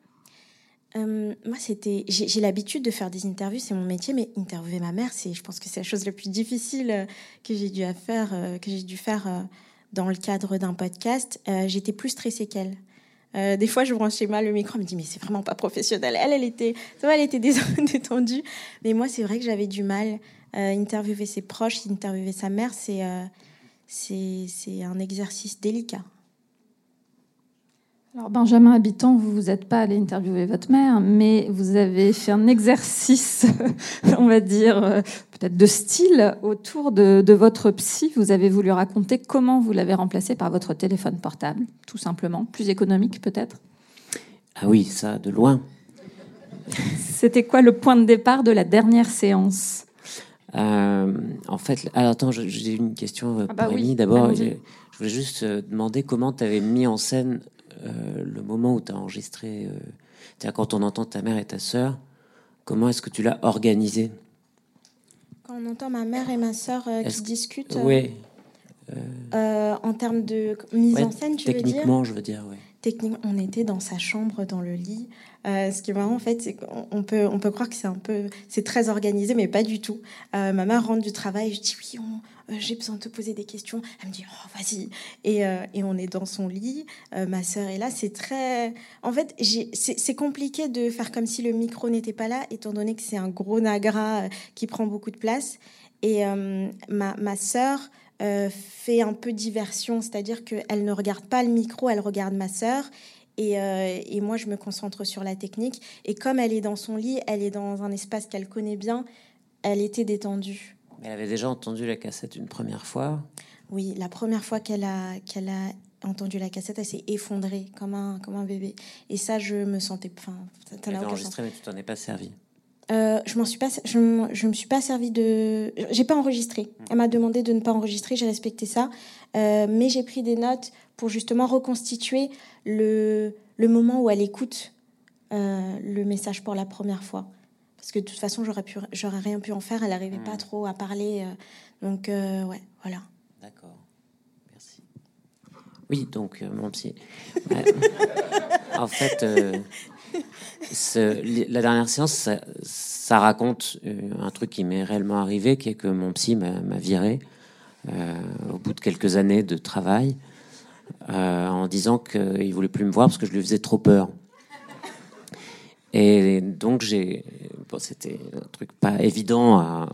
Euh, moi, c'était. J'ai l'habitude de faire des interviews, c'est mon métier, mais interviewer ma mère, c'est, je pense que c'est la chose la plus difficile euh, que j'ai dû à faire, euh, que j'ai dû faire euh, dans le cadre d'un podcast. Euh, J'étais plus stressée qu'elle. Euh, des fois, je branchais mal le micro, elle me dit mais c'est vraiment pas professionnel. Elle, elle était, ça elle était dé- détendue. Mais moi, c'est vrai que j'avais du mal. Euh, interviewer ses proches, interviewer sa mère, c'est euh, c'est un exercice délicat. Alors Benjamin Habitant, vous vous êtes pas allé interviewer votre mère, mais vous avez fait un exercice, on va dire euh, peut-être de style autour de, de votre psy. Vous avez voulu raconter comment vous l'avez remplacé par votre téléphone portable, tout simplement, plus économique peut-être? Ah oui, ça, de loin. C'était quoi le point de départ de la dernière séance? Euh, en fait, alors attends, je- j'ai une question euh, Ah bah pour oui, Amy. D'abord, je, voulais juste demander comment tu avais mis en scène euh, le moment où tu as enregistré. euh, quand on entend ta mère et ta sœur, comment est-ce que tu l'as organisé? Quand on entend ma mère et ma sœur euh, qui discutent, Oui. euh, en termes de mise en scène, tu veux dire? Techniquement, je veux dire, oui. Techniquement, on était dans sa chambre, dans le lit. Euh, ce qui est marrant, en fait, c'est qu'on on peut, on peut croire que c'est un peu, c'est très organisé, mais pas du tout. Euh, ma mère rentre du travail, je dis oui, on- j'ai besoin de te poser des questions. Elle me dit oh vas-y, et, euh, on est dans son lit. Euh, ma sœur est là, c'est très, en fait, c'est compliqué de faire comme si le micro n'était pas là, étant donné que c'est un gros nagra euh, qui prend beaucoup de place. Et euh, ma, ma sœur euh, fait un peu diversion, c'est-à-dire qu'elle ne regarde pas le micro, elle regarde ma sœur. Euh, et moi, je me concentre sur la technique. Et comme elle est dans son lit, elle est dans un espace qu'elle connaît bien, elle était détendue. Elle avait déjà entendu la cassette une première fois. Oui, la première fois qu'elle a, qu'elle a entendu la cassette, elle s'est effondrée comme un, comme un bébé. Et ça, je me sentais... Enfin, ça- n'a sens. enregistré, mais tu t'en es pas servi. Euh, je m'en suis pas, je, je me suis pas servi de, j'ai pas enregistré. Elle m'a demandé de ne pas enregistrer, j'ai respecté ça, Euh, mais j'ai pris des notes pour justement reconstituer le, le moment où elle écoute euh, le message pour la première fois. Parce que de toute façon, j'aurais pu, j'aurais rien pu en faire. Elle n'arrivait pas trop à parler, euh, donc euh, ouais, voilà. D'accord. Merci. Oui, donc euh, mon psy. En fait, ce- la dernière séance, ça, ça raconte un truc qui m'est réellement arrivé, qui est que mon psy m'a m'a viré euh, au bout de quelques années de travail euh, en disant qu'il voulait plus me voir parce que je lui faisais trop peur. Et donc j'ai, c'était un truc pas évident à,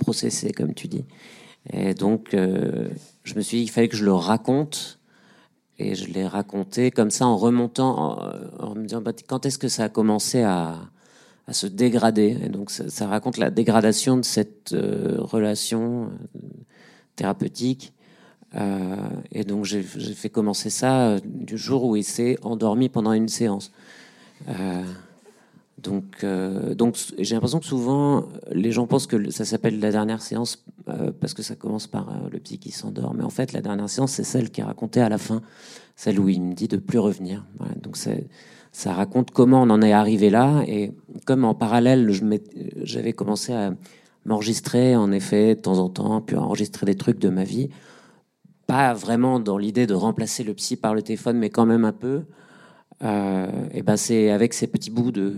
processer, comme tu dis. Et donc euh, je me suis dit qu'il fallait que je le raconte. Et je l'ai raconté comme ça en remontant, en, me disant bah, quand est-ce que ça a commencé à, se dégrader? Et donc ça, raconte la dégradation de cette euh, relation euh, thérapeutique. Et donc j'ai fait commencer ça du jour où il s'est endormi pendant une séance. Donc, euh, donc j'ai l'impression que souvent les gens pensent que ça s'appelle la dernière séance euh, parce que ça commence par euh, le psy qui s'endort. Mais en fait, la dernière séance, c'est celle qui est racontée à la fin, celle où il me dit de plus revenir. Donc ça raconte comment on en est arrivé là et comme en parallèle, j'avais commencé à m'enregistrer en effet de temps en temps, puis à enregistrer des trucs de ma vie. Pas vraiment dans l'idée de remplacer le psy par le téléphone, mais quand même un peu. Euh, et ben c'est avec ces petits bouts de,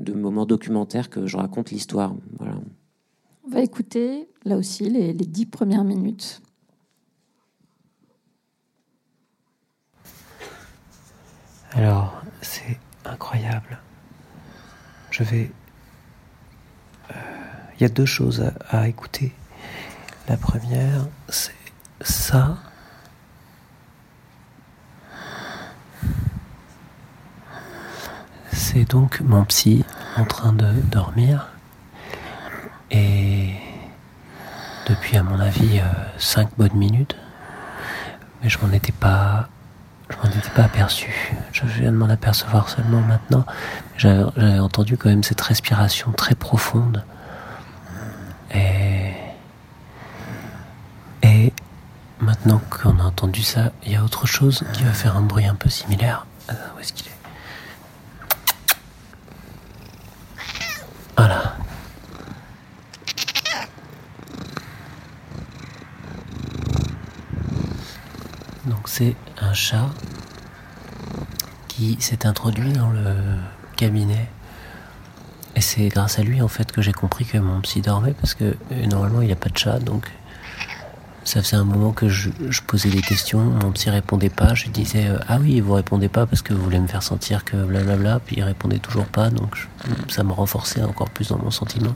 de moments documentaires que je raconte l'histoire. Voilà. On va écouter là aussi les, les dix premières minutes. Alors, c'est incroyable. Je vais. euh, Il y a deux choses à, à écouter. La première, c'est ça. C'est donc mon psy en train de dormir. Et depuis, à mon avis, euh, cinq bonnes minutes. Mais je m'en étais pas je m'en étais pas aperçu. Je viens de m'en apercevoir seulement maintenant. J'avais entendu quand même cette respiration très profonde. Et. Et maintenant qu'on a entendu ça, il y a autre chose qui va faire un bruit un peu similaire. Euh, Où est-ce qu'il est? Voilà. Donc c'est un chat qui s'est introduit dans le cabinet. Et c'est grâce à lui en fait que j'ai compris que mon psy dormait parce que euh, normalement il n'y a pas de chat donc ça faisait un moment que je, posais des questions, mon psy répondait pas, je disais euh, ah oui vous répondez pas parce que vous voulez me faire sentir que blablabla, puis il répondait toujours pas, donc ça me renforçait encore plus dans mon sentiment.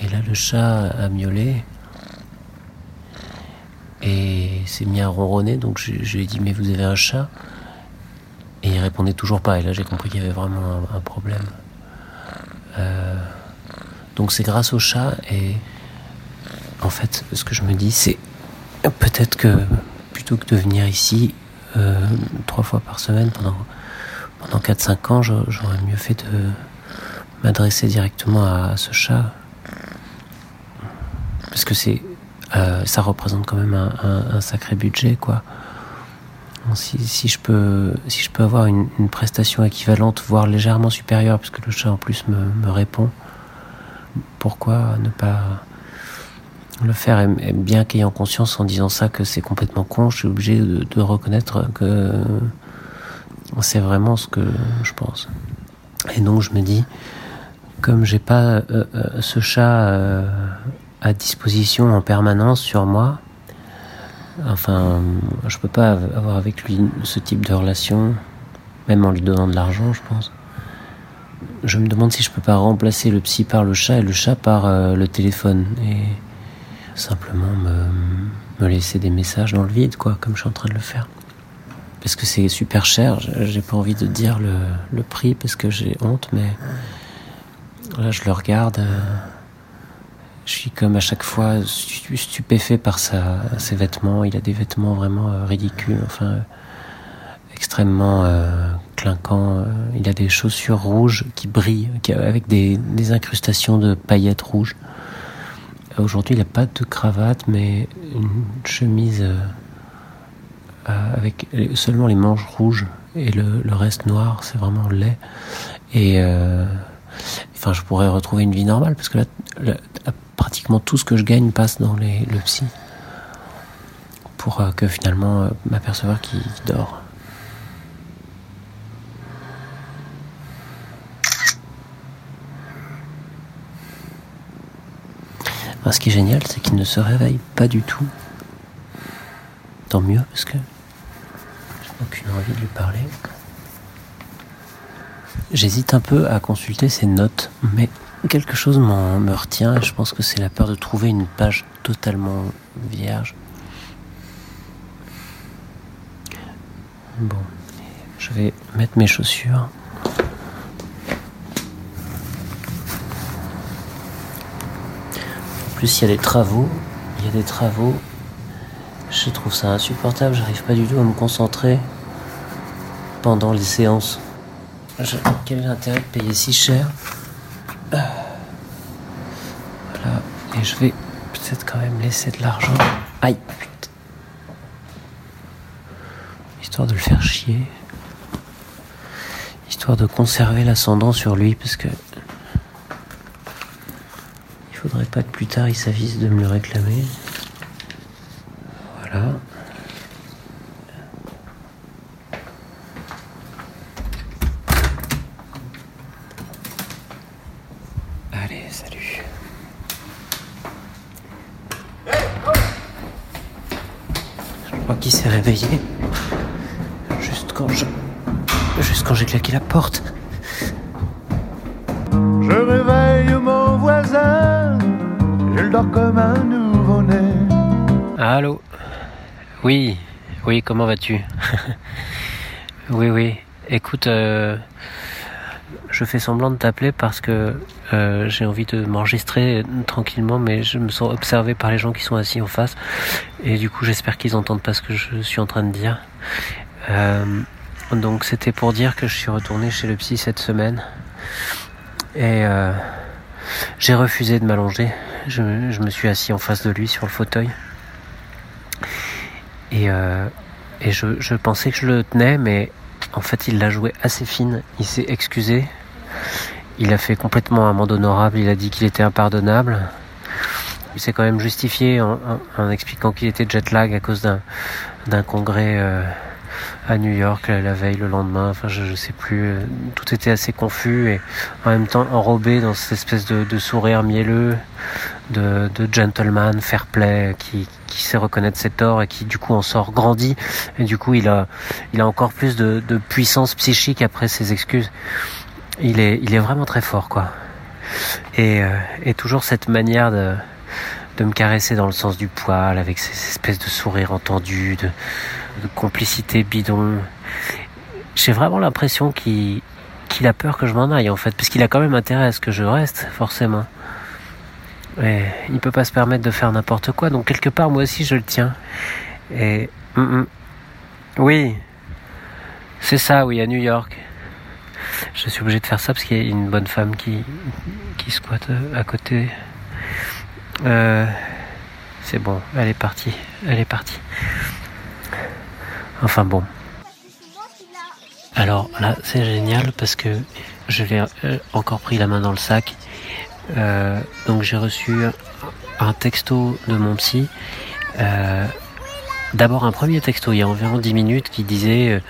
Et là le chat a miaulé et s'est mis à ronronner, donc je, lui ai dit mais vous avez un chat? Et il répondait toujours pas, et là j'ai compris qu'il y avait vraiment un, problème. Euh, donc c'est grâce au chat et en fait ce que je me dis c'est peut-être que plutôt que de venir ici euh, trois fois par semaine pendant, pendant 4-5 ans, j'aurais mieux fait de m'adresser directement à, ce chat. Parce que c'est, euh, ça représente quand même un, sacré budget, quoi. Si, si, je peux, si je peux avoir une, prestation équivalente, voire légèrement supérieure, parce que le chat en plus me, me répond, pourquoi ne pas le faire, bien qu'ayant conscience en disant ça que c'est complètement con, je suis obligé de, reconnaître que c'est vraiment ce que je pense. Et donc je me dis, comme j'ai pas euh, euh, ce chat euh, à disposition en permanence sur moi, enfin, je peux pas avoir avec lui ce type de relation, même en lui donnant de l'argent, je pense. Je me demande si je peux pas remplacer le psy par le chat et le chat par le téléphone. Simplement me, laisser des messages dans le vide, quoi, comme je suis en train de le faire. Parce que c'est super cher, j'ai pas envie de dire le, prix parce que j'ai honte, mais là je le regarde, euh, je suis comme à chaque fois stupéfait par ses vêtements. Il a des vêtements vraiment euh, ridicules, enfin extrêmement euh, clinquants. Il a des chaussures rouges qui brillent, avec des incrustations de paillettes rouges. Aujourd'hui, il n'a pas de cravate, mais une chemise euh, avec seulement les manches rouges et le, reste noir, c'est vraiment laid. Et euh, enfin, je pourrais retrouver une vie normale parce que là, pratiquement tout ce que je gagne passe dans les, le psy pour euh, que finalement m'apercevoir qu'il dort. Ce qui est génial, c'est qu'il ne se réveille pas du tout. Tant mieux, parce que j'ai aucune envie de lui parler. J'hésite un peu à consulter ses notes, mais quelque chose me retient et je pense que c'est la peur de trouver une page totalement vierge. Bon, je vais mettre mes chaussures. Il y a des travaux. Il y a des travaux. Je trouve ça insupportable. J'arrive pas du tout à me concentrer pendant les séances. Quel est l'intérêt de payer si cher? Voilà. Et je vais peut-être quand même laisser de l'argent. Aïe, putain. Histoire de le faire chier. Histoire de conserver l'ascendant sur lui, parce que faudrait pas que plus tard il s'avise de me le réclamer. oui, Oui. Écoute, euh, je fais semblant de t'appeler parce que euh, j'ai envie de m'enregistrer tranquillement, mais je me sens observé par les gens qui sont assis en face. Et du coup, j'espère qu'ils entendent pas ce que je suis en train de dire. Euh, donc, c'était pour dire que je suis retourné chez le psy cette semaine. Et j'ai refusé de m'allonger. Je, me suis assis en face de lui sur le fauteuil. Et, et je, pensais que je le tenais, mais en fait il l'a joué assez fine. Il s'est excusé. Il a fait complètement un monde honorable. Il a dit qu'il était impardonnable. Il s'est quand même justifié en, en, expliquant qu'il était jet lag à cause d'un congrès euh, à New York la, la veille, le lendemain. Enfin, je, je sais plus. euh, Tout était assez confus et en même temps enrobé dans cette espèce de, sourire mielleux, de, gentleman, fair play, qui, sait reconnaître ses torts et qui du coup en sort grandi. Et du coup, il a, encore plus de, puissance psychique après ses excuses. Il est, vraiment très fort, quoi. Et, euh, toujours cette manière de, de me caresser dans le sens du poil, avec ces espèces de sourires entendus, de, de complicité bidon. J'ai vraiment l'impression qu'il a peur que je m'en aille, en fait, parce qu'il a quand même intérêt à ce que je reste, forcément. Et il peut pas se permettre de faire n'importe quoi, donc quelque part, moi aussi, je le tiens. Et... hum, hum. Oui, c'est ça, oui, à New York. Je suis obligé de faire ça parce qu'il y a une bonne femme qui, qui squatte euh, à côté. Euh, c'est bon, elle est partie. Elle est partie. Enfin bon. Alors là, c'est génial parce que je l'ai euh, encore pris la main dans le sac. Euh, donc j'ai reçu un texto de mon psy. Euh, D'abord un premier texto il y a environ 10 minutes qui disait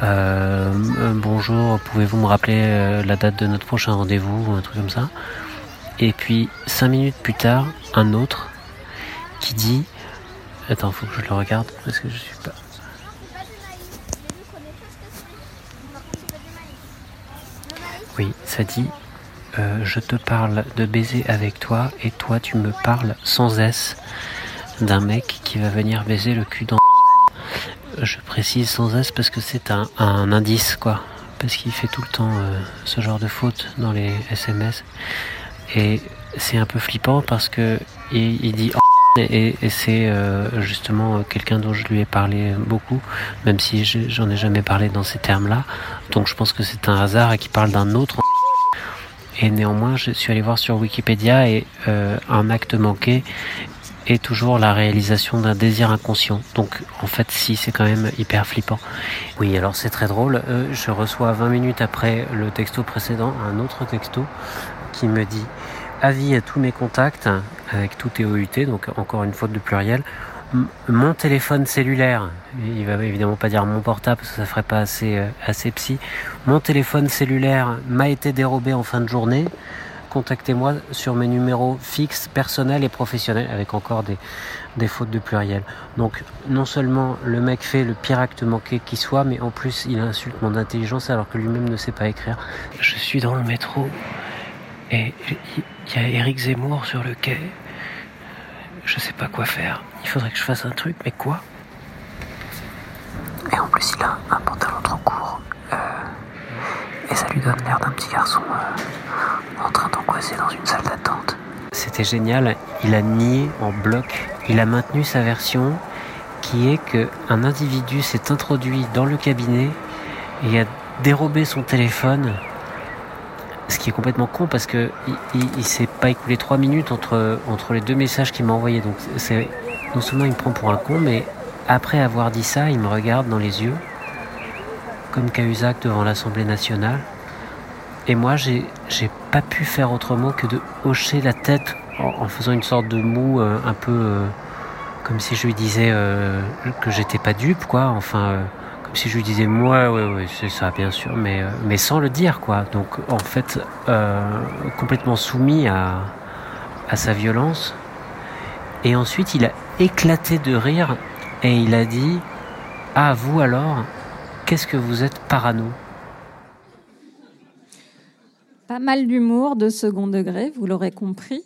bonjour, pouvez-vous me rappeler la date de notre prochain rendez-vous ou un truc comme ça. Et puis cinq minutes plus tard, un autre qui dit attends, faut que je le regarde parce que je suis pas. Oui, ça dit euh, je te parle de baiser avec toi et toi tu me parles sans S d'un mec qui va venir baiser le cul dans. Je précise sans S parce que c'est un, indice quoi, parce qu'il fait tout le temps euh, ce genre de faute dans les SMS et c'est un peu flippant parce que il dit et, c'est euh, justement quelqu'un dont je lui ai parlé beaucoup, même si je- j'en ai jamais parlé dans ces termes-là. Donc je pense que c'est un hasard et qu'il parle d'un autre. Et néanmoins, je suis allé voir sur Wikipédia et euh, un acte manqué est toujours la réalisation d'un désir inconscient. Donc en fait, si, c'est quand même hyper flippant. Oui, alors c'est très drôle. Euh, je reçois 20 minutes après le texto précédent un autre texto qui me dit avis à tous mes contacts avec tout TOUT, donc encore une faute de pluriel. Mon téléphone cellulaire, il va évidemment pas dire mon portable parce que ça ferait pas assez, euh, assez psy. Mon téléphone cellulaire m'a été dérobé en fin de journée. Contactez-moi sur mes numéros fixes, personnels et professionnels, avec encore des, des fautes de pluriel. Donc, non seulement le mec fait le pire acte manqué qui soit, mais en plus, il insulte mon intelligence alors que lui-même ne sait pas écrire. Je suis dans le métro et il y a Eric Zemmour sur le quai. Je sais pas quoi faire. Il faudrait que je fasse un truc, mais quoi? Et en plus, il a un pantalon trop court. Euh, et ça lui donne l'air d'un petit garçon euh, en train d'angoisser dans une salle d'attente. C'était génial. Il a nié en bloc. Il a maintenu sa version qui est que un individu s'est introduit dans le cabinet et a dérobé son téléphone. Ce qui est complètement con parce que il, s'est pas écoulé trois minutes entre, les deux messages qu'il m'a envoyés. Donc c'est non seulement il me prend pour un con, mais après avoir dit ça, il me regarde dans les yeux, comme Cahuzac devant l'Assemblée nationale. Et moi, j'ai pas pu faire autrement que de hocher la tête en, faisant une sorte de mou euh, un peu euh, comme si je lui disais euh, que j'étais pas dupe, quoi. Enfin, si je lui disais moi, ouais, ouais, c'est ça, bien sûr, mais euh, mais sans le dire, quoi. Donc, en fait, euh, complètement soumis à à sa violence. Et ensuite, il a éclaté de rire et il a dit Ah, vous alors, qu'est-ce que vous êtes parano? Pas mal d'humour de second degré, vous l'aurez compris.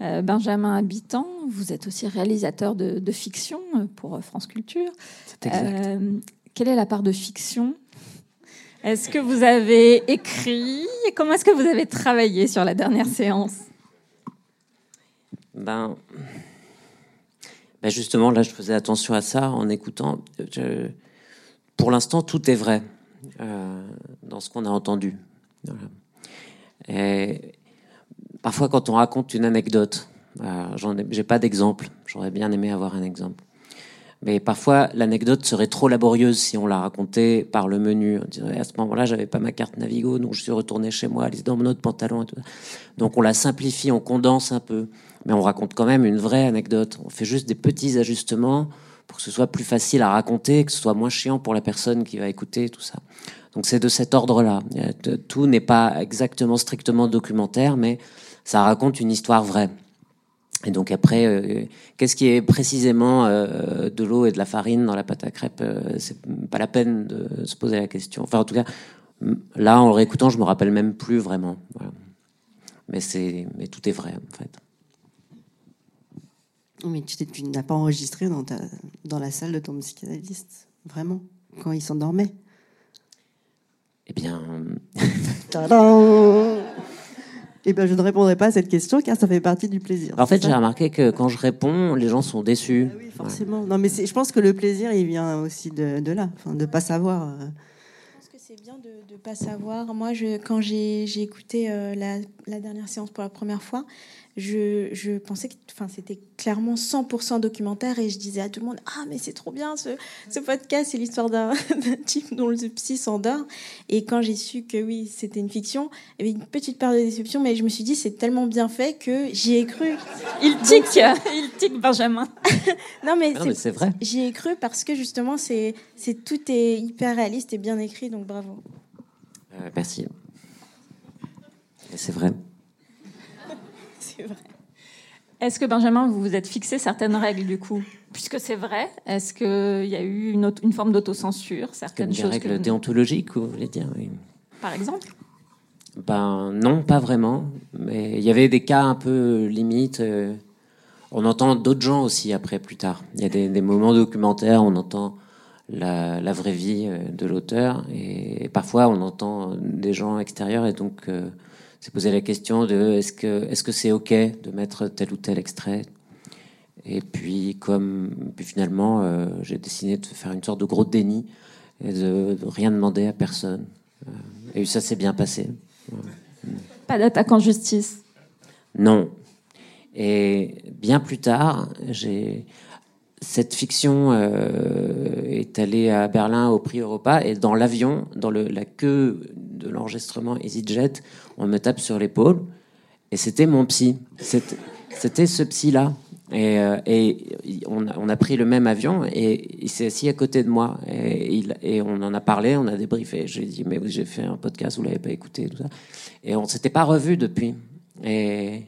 Euh, Benjamin Habitant, vous êtes aussi réalisateur de, de fiction pour France Culture. exact. Euh, quelle est la part de fiction? Est-ce que vous avez écrit? Comment est-ce que vous avez travaillé sur la dernière séance? Ben, ben justement, là, je faisais attention à ça en écoutant. Pour l'instant, tout est vrai euh, dans ce qu'on a entendu. Parfois, quand on raconte une anecdote, euh, j'ai pas d'exemple. J'aurais bien aimé avoir un exemple. Mais parfois, l'anecdote serait trop laborieuse si on la racontait par le menu. On dirait, à ce moment-là, j'avais pas ma carte Navigo, donc je suis retourné chez moi, dans mon autre pantalon. Et tout. Donc on la simplifie, on condense un peu, mais on raconte quand même une vraie anecdote. On fait juste des petits ajustements pour que ce soit plus facile à raconter, que ce soit moins chiant pour la personne qui va écouter, tout ça. Donc c'est de cet ordre-là. Euh, Tout n'est pas exactement strictement documentaire, mais ça raconte une histoire vraie. Et donc après, euh, qu'est-ce qui est précisément euh, de l'eau et de la farine dans la pâte à crêpes euh, C'est pas la peine de se poser la question. Enfin, en tout cas, là, en le réécoutant, je me rappelle même plus vraiment. Voilà. Mais c'est, mais tout est vrai en fait. Mais tu, n'as pas enregistré dans, ta, dans la salle de ton psychanalyste, vraiment, quand il s'endormait? Eh bien, Eh bien, je ne répondrai pas à cette question car ça fait partie du plaisir. en fait, j'ai remarqué que quand je réponds, les gens sont déçus. Forcément. Non, mais je pense que le plaisir, il vient aussi de, de là, enfin, de pas savoir. euh. C'est bien de ne pas savoir. Moi, je, quand j'ai j'ai écouté euh, la, la dernière séance pour la première fois, je, je pensais que enfin, c'était clairement 100% documentaire et je disais à tout le monde Ah, mais c'est trop bien ce, ce podcast, c'est l'histoire d'un type dont le psy s'endort. Et quand j'ai su que oui, c'était une fiction, il y avait une petite part de déception, mais je me suis dit C'est tellement bien fait que j'y ai cru. Il tique, il tique, Benjamin. non, mais mais c'est vrai. J'y ai cru parce que justement, c'est c'est tout est hyper réaliste et bien écrit, donc bravo. Euh, merci. C'est vrai. C'est vrai. Est-ce que Benjamin, vous vous êtes fixé certaines règles du coup? Puisque c'est vrai, est-ce qu'il y a eu une, autre- une forme d'autocensure Certaines Des choses règles que- déontologiques, vous voulez dire? Oui. Par exemple? Ben non, pas vraiment. Mais il y avait des cas un peu limites. euh, On entend d'autres gens aussi après, plus tard. Il y a des, des moments documentaires, on entend la, la vraie vie euh, de l'auteur et parfois on entend des gens extérieurs et donc euh, c'est poser la question de est-ce que est-ce que c'est ok de mettre tel ou tel extrait? Et puis comme puis finalement euh, j'ai décidé de faire une sorte de gros déni et de, de rien demander à personne Euh, et ça s'est bien passé. Pas d'attaque en justice? Non. Et bien plus tard, j'ai cette fiction euh, est allée à Berlin au prix Europa et dans l'avion, dans le, la queue de l'enregistrement EasyJet, on me tape sur l'épaule et c'était mon psy. C'était ce psy-là. Et, euh, et on, a, pris le même avion et il s'est assis à côté de moi et, on en a parlé, on a débriefé. J'ai dit mais j'ai fait un podcast, vous l'avez pas écouté tout ça. Et on s'était pas revu depuis. Et,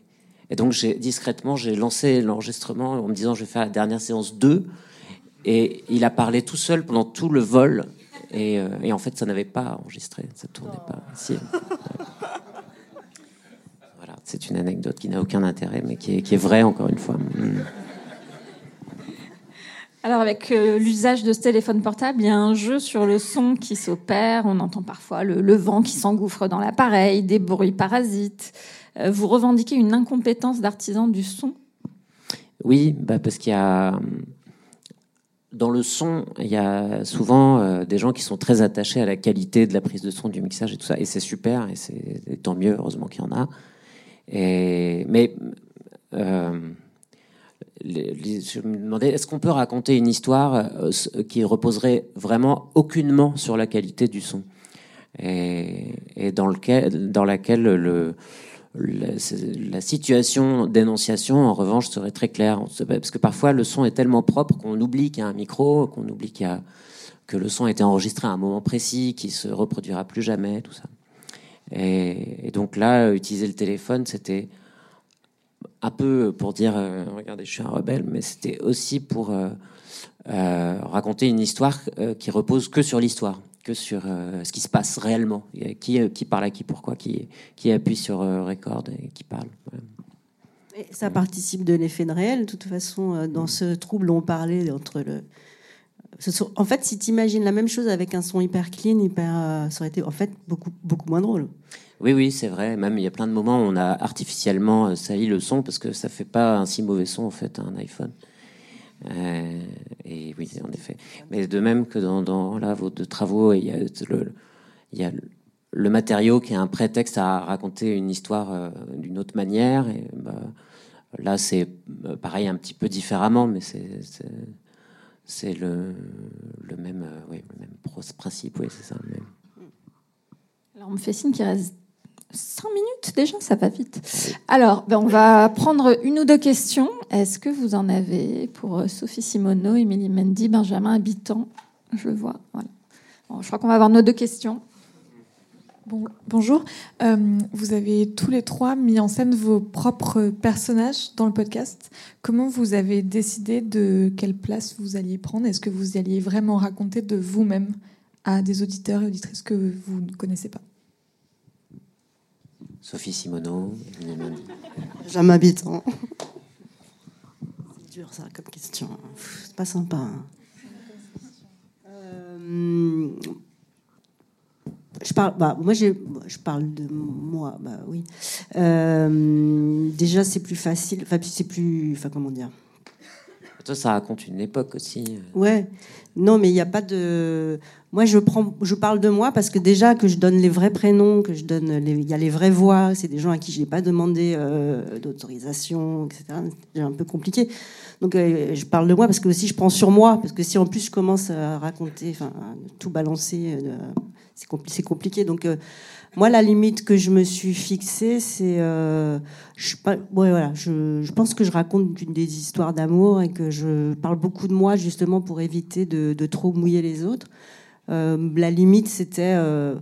et donc discrètement j'ai lancé l'enregistrement en me disant je vais faire la dernière séance 2 et il a parlé tout seul pendant tout le vol et, euh, et en fait ça n'avait pas enregistré, ça tournait pas. Si. Voilà, c'est une anecdote qui n'a aucun intérêt mais qui est, qui est vraie encore une fois. Mm. Alors avec euh, l'usage de ce téléphone portable, il y a un jeu sur le son qui s'opère. On entend parfois le, le vent qui s'engouffre dans l'appareil, des bruits parasites. Euh, vous revendiquez une incompétence d'artisan du son? Oui, bah parce qu'il y a dans le son, il y a souvent euh, des gens qui sont très attachés à la qualité de la prise de son, du mixage et tout ça, et c'est super, et c'est tant mieux, heureusement qu'il y en a. Et, mais euh, je me demandais, est-ce qu'on peut raconter une histoire euh, qui reposerait vraiment aucunement sur la qualité du son? Et, et dans, lequel, dans laquelle le, la, situation d'énonciation, en revanche, serait très claire. Parce que parfois, le son est tellement propre qu'on oublie qu'il y a un micro, qu'on oublie qu'il y a, que le son a été enregistré à un moment précis, qui se reproduira plus jamais, tout ça. Et, donc là, utiliser le téléphone, c'était un peu pour dire, euh, regardez, je suis un rebelle, mais c'était aussi pour euh, euh, raconter une histoire qui repose que sur l'histoire, que sur euh, ce qui se passe réellement. Qui, euh, qui parle à qui, pourquoi, qui, qui appuie sur euh, record et qui parle. Voilà. Et ça participe de l'effet de réel. De toute façon, euh, dans ce trouble, on parlait entre le. En fait, si tu imagines la même chose avec un son hyper clean, hyper, ça aurait été en fait beaucoup, beaucoup moins drôle. Oui, oui, c'est vrai. Même il y a plein de moments où on a artificiellement sali le son parce que ça fait pas un si mauvais son en fait un iPhone. Euh, et oui, en effet. Mais de même que dans, dans là, vos deux travaux, il y a le, matériau qui est un prétexte à raconter une histoire euh, d'une autre manière. Et, bah, là, c'est euh, pareil un petit peu différemment, mais c'est le, même, principe. Oui, c'est ça. Alors on me fait signe qu'il reste Cinq minutes déjà, ça va vite. Alors, ben, on va prendre une ou deux questions. Est-ce que vous en avez pour euh, Sophie Simoneau, Émilie Mendy, Benjamin Habitant? Je vois. Voilà. Bon, je crois qu'on va avoir nos deux questions. Bon, bonjour. Euh, vous avez tous les trois mis en scène vos propres personnages dans le podcast. Comment vous avez décidé de quelle place vous alliez prendre? Est-ce que vous alliez vraiment raconter de vous-même à des auditeurs et auditrices que vous ne connaissez pas? Sophie Simoneau. Jamais habitant. C'est dur ça comme question. Pff, C'est pas sympa. hein. Euh, je parle, bah, moi je parle de moi, bah oui. Euh, déjà c'est plus facile, enfin c'est plus, enfin comment dire? Toi, ça raconte une époque aussi. Ouais. Non, mais il n'y a pas de. Moi, je je parle de moi parce que déjà que je donne les vrais prénoms, que je donne, les... il y a les vraies voix. C'est des gens à qui j'ai pas demandé euh, d'autorisation, etc. C'est un peu compliqué. Donc, euh, je parle de moi parce que aussi je prends sur moi parce que si en plus je commence à raconter, enfin, tout balancer, euh, c'est compli- c'est compliqué. Donc, moi, la limite que je me suis fixée, c'est, je, je, je pense que je raconte des histoires d'amour et que je parle beaucoup de moi justement pour éviter de trop mouiller les autres. Euh, la limite, c'était, euh,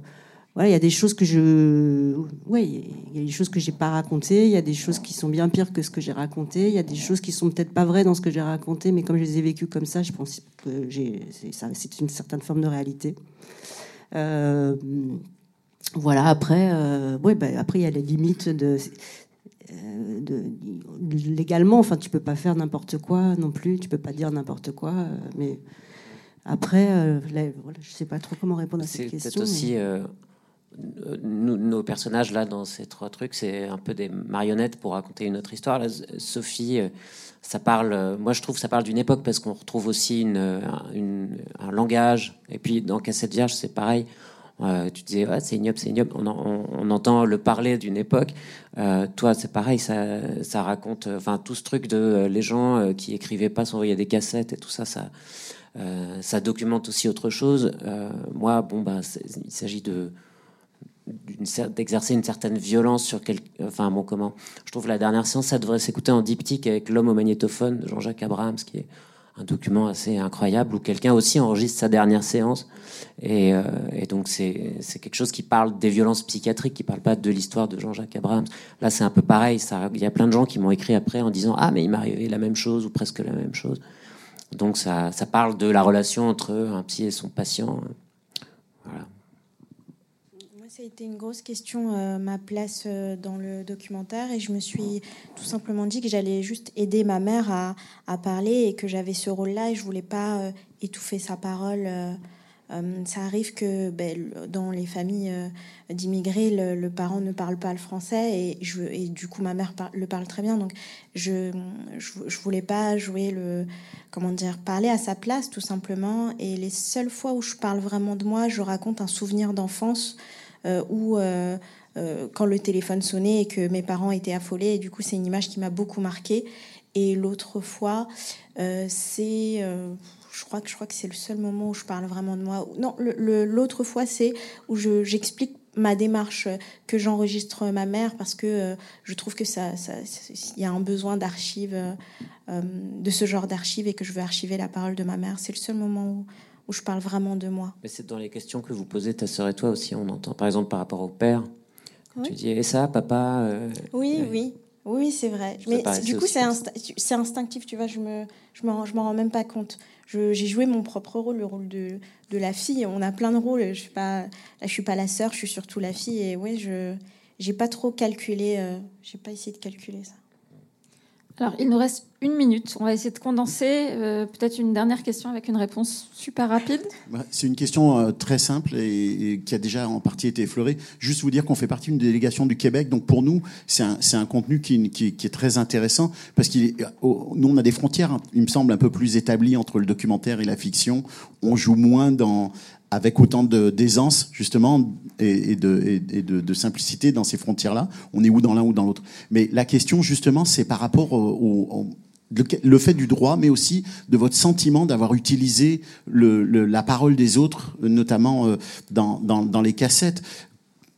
voilà, il y a des choses que je, ouais, il y a des choses que j'ai pas racontées, il y a des choses qui sont bien pires que ce que j'ai raconté, il y a des choses qui sont peut-être pas vraies dans ce que j'ai raconté, mais comme je les ai vécues comme ça, je pense que c'est, une certaine forme de réalité. Euh, voilà, après, euh, ouais, bah, après, il y a les limites de, de, légalement. Enfin, tu peux pas faire n'importe quoi non plus, tu peux pas dire n'importe quoi. mais après, euh, là, voilà, je sais pas trop comment répondre à C'est cette peut-être question. aussi. mais- euh, nous- nos personnages, là, dans ces trois trucs, c'est un peu des marionnettes pour raconter une autre histoire. Là, Sophie, euh, ça parle. euh, Moi, je trouve que ça parle d'une époque parce qu'on retrouve aussi une, euh, une- un langage. Et puis, dans Cassette Vierge, c'est pareil. Euh, tu disais, c'est ignoble, c'est ignoble. On, en- on- on entend le parler d'une époque. Euh, toi, c'est pareil, ça, ça raconte, euh, enfin, tout ce truc de euh, les gens euh, qui écrivaient pas, s'envoyaient des cassettes et tout ça, ça, euh, ça documente aussi autre chose. Euh, moi, bon, bah, il s'agit d'exercer une certaine violence sur quel, enfin bon comment? Je trouve la dernière séance, ça devrait s'écouter en diptyque avec l'homme au magnétophone de Jean-Jacques Abrahams, qui est un document assez incroyable où quelqu'un aussi enregistre sa dernière séance. Et, euh, donc c'est quelque chose qui parle des violences psychiatriques, qui parle pas de l'histoire de Jean-Jacques Abrahams. Là, c'est un peu pareil. Il y a plein de gens qui m'ont écrit après en disant ah mais il m'est arrivé la même chose ou presque la même chose. Donc ça, ça parle de la relation entre un psy et son patient. Voilà. Moi, ça a été une grosse question, euh, ma place euh, dans le documentaire, et je me suis tout simplement dit que j'allais juste aider ma mère à, parler et que j'avais ce rôle-là et je voulais pas euh, étouffer sa parole. Euh, ça arrive que ben, dans les familles euh, d'immigrés, le, parent ne parle pas le français et, du coup ma mère le parle très bien. Donc je, je, voulais pas jouer le comment dire parler à sa place tout simplement. Et les seules fois où je parle vraiment de moi, je raconte un souvenir d'enfance euh, où quand le téléphone sonnait et que mes parents étaient affolés. Et du coup c'est une image qui m'a beaucoup marquée. Et l'autre fois, c'est je crois que je crois que c'est le seul moment où je parle vraiment de moi. Non, l'autre fois c'est où je- j'explique ma démarche euh, que j'enregistre ma mère parce que euh, je trouve que ça, il y a un besoin d'archives euh, euh, de ce genre d'archives et que je veux archiver la parole de ma mère. C'est le seul moment où, où je parle vraiment de moi. Mais c'est dans les questions que vous posez, ta sœur et toi aussi, on entend. Par exemple, par rapport au père, Oui. tu dis, et ça, papa euh, Oui, oui. Oui, c'est vrai. Ça Mais du coup, c'est instinctif, tu vois. Je me, je m'en rends même pas compte. J'ai joué mon propre rôle, le rôle de, de la fille. On a plein de rôles. Je suis pas, là, je suis pas la sœur, je suis surtout la fille. Et ouais, je, j'ai pas trop calculé. euh, j'ai pas essayé de calculer ça. Alors, il nous reste une minute. On va essayer de condenser. euh, Peut-être une dernière question avec une réponse super rapide. Bah, C'est une question euh, très simple et, qui a déjà en partie été effleurée. Juste vous dire qu'on fait partie d'une délégation du Québec, donc pour nous, c'est un, un contenu qui, qui- qui est très intéressant parce qu'il oh, nous on a des frontières, il me semble, un peu plus établies entre le documentaire et la fiction. On joue moins dans avec autant d'aisance justement et, de, simplicité dans ces frontières-là. On est ou dans l'un ou dans l'autre. Mais la question justement, c'est par rapport au, le, fait du droit, mais aussi de votre sentiment d'avoir utilisé la parole des autres, notamment euh, dans, dans les cassettes.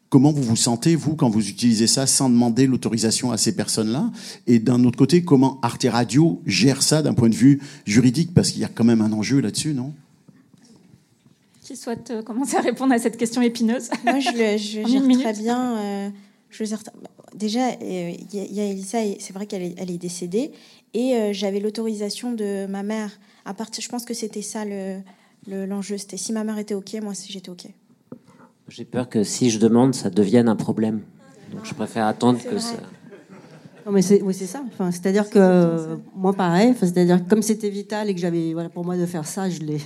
comment vous vous sentez, vous, quand vous utilisez ça sans demander l'autorisation à ces personnes-là? Et d'un autre côté, comment Arte Radio gère ça d'un point de vue juridique? Parce qu'il y a quand même un enjeu là-dessus, non? Qui souhaite euh, commencer à répondre à cette question épineuse Moi, je le je gère très bien. euh, je gère Déjà, euh, il y, a- il y a Elisa, et c'est vrai qu'elle est, elle est décédée. Et euh, j'avais l'autorisation de ma mère. À partir, je pense que c'était ça le- le- l'enjeu. c'était si ma mère était OK, moi, si j'étais OK. J'ai peur que si je demande, ça devienne un problème. Donc je préfère attendre que ça. Non, mais c'est oui, c'est ça. Enfin, c'est-à-dire que moi, pareil. Enfin, c'est-à-dire que comme c'était vital et que j'avais, voilà, pour moi de faire ça, je l'ai.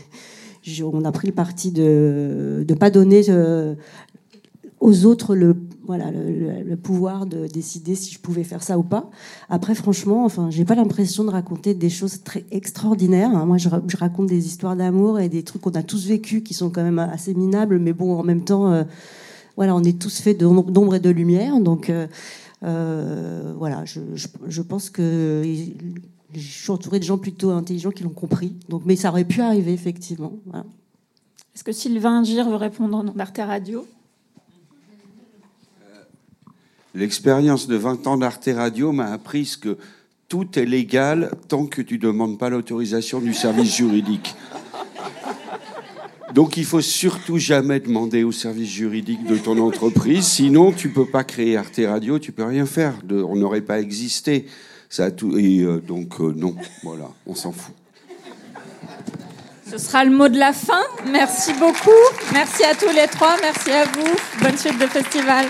On a pris le parti de ne pas donner euh, aux autres le, voilà, le, pouvoir de décider si je pouvais faire ça ou pas. Après, franchement, enfin, j'ai pas l'impression de raconter des choses très extraordinaires. hein. Moi, je, je raconte des histoires d'amour et des trucs qu'on a tous vécus qui sont quand même assez minables, mais bon, en même temps, euh, voilà, on est tous faits d'om- d'ombre et de lumière, donc. euh, voilà, je- je pense que je suis entourée de gens plutôt intelligents qui l'ont compris. Donc, mais ça aurait pu arriver effectivement. Voilà. Est-ce que Sylvain Gir veut répondre au nom d'Arte Radio L'expérience de 20 ans d'Arte Radio m'a appris que tout est légal tant que tu ne demandes pas l'autorisation du service juridique. Donc il faut surtout jamais demander au service juridique de ton entreprise, sinon tu peux pas créer Arte Radio, tu peux rien faire, de- on n'aurait pas existé. Et euh, donc euh, non, voilà, on s'en fout. Ce sera le mot de la fin. Merci beaucoup. Merci à tous les trois. Merci à vous. Bonne suite de festival.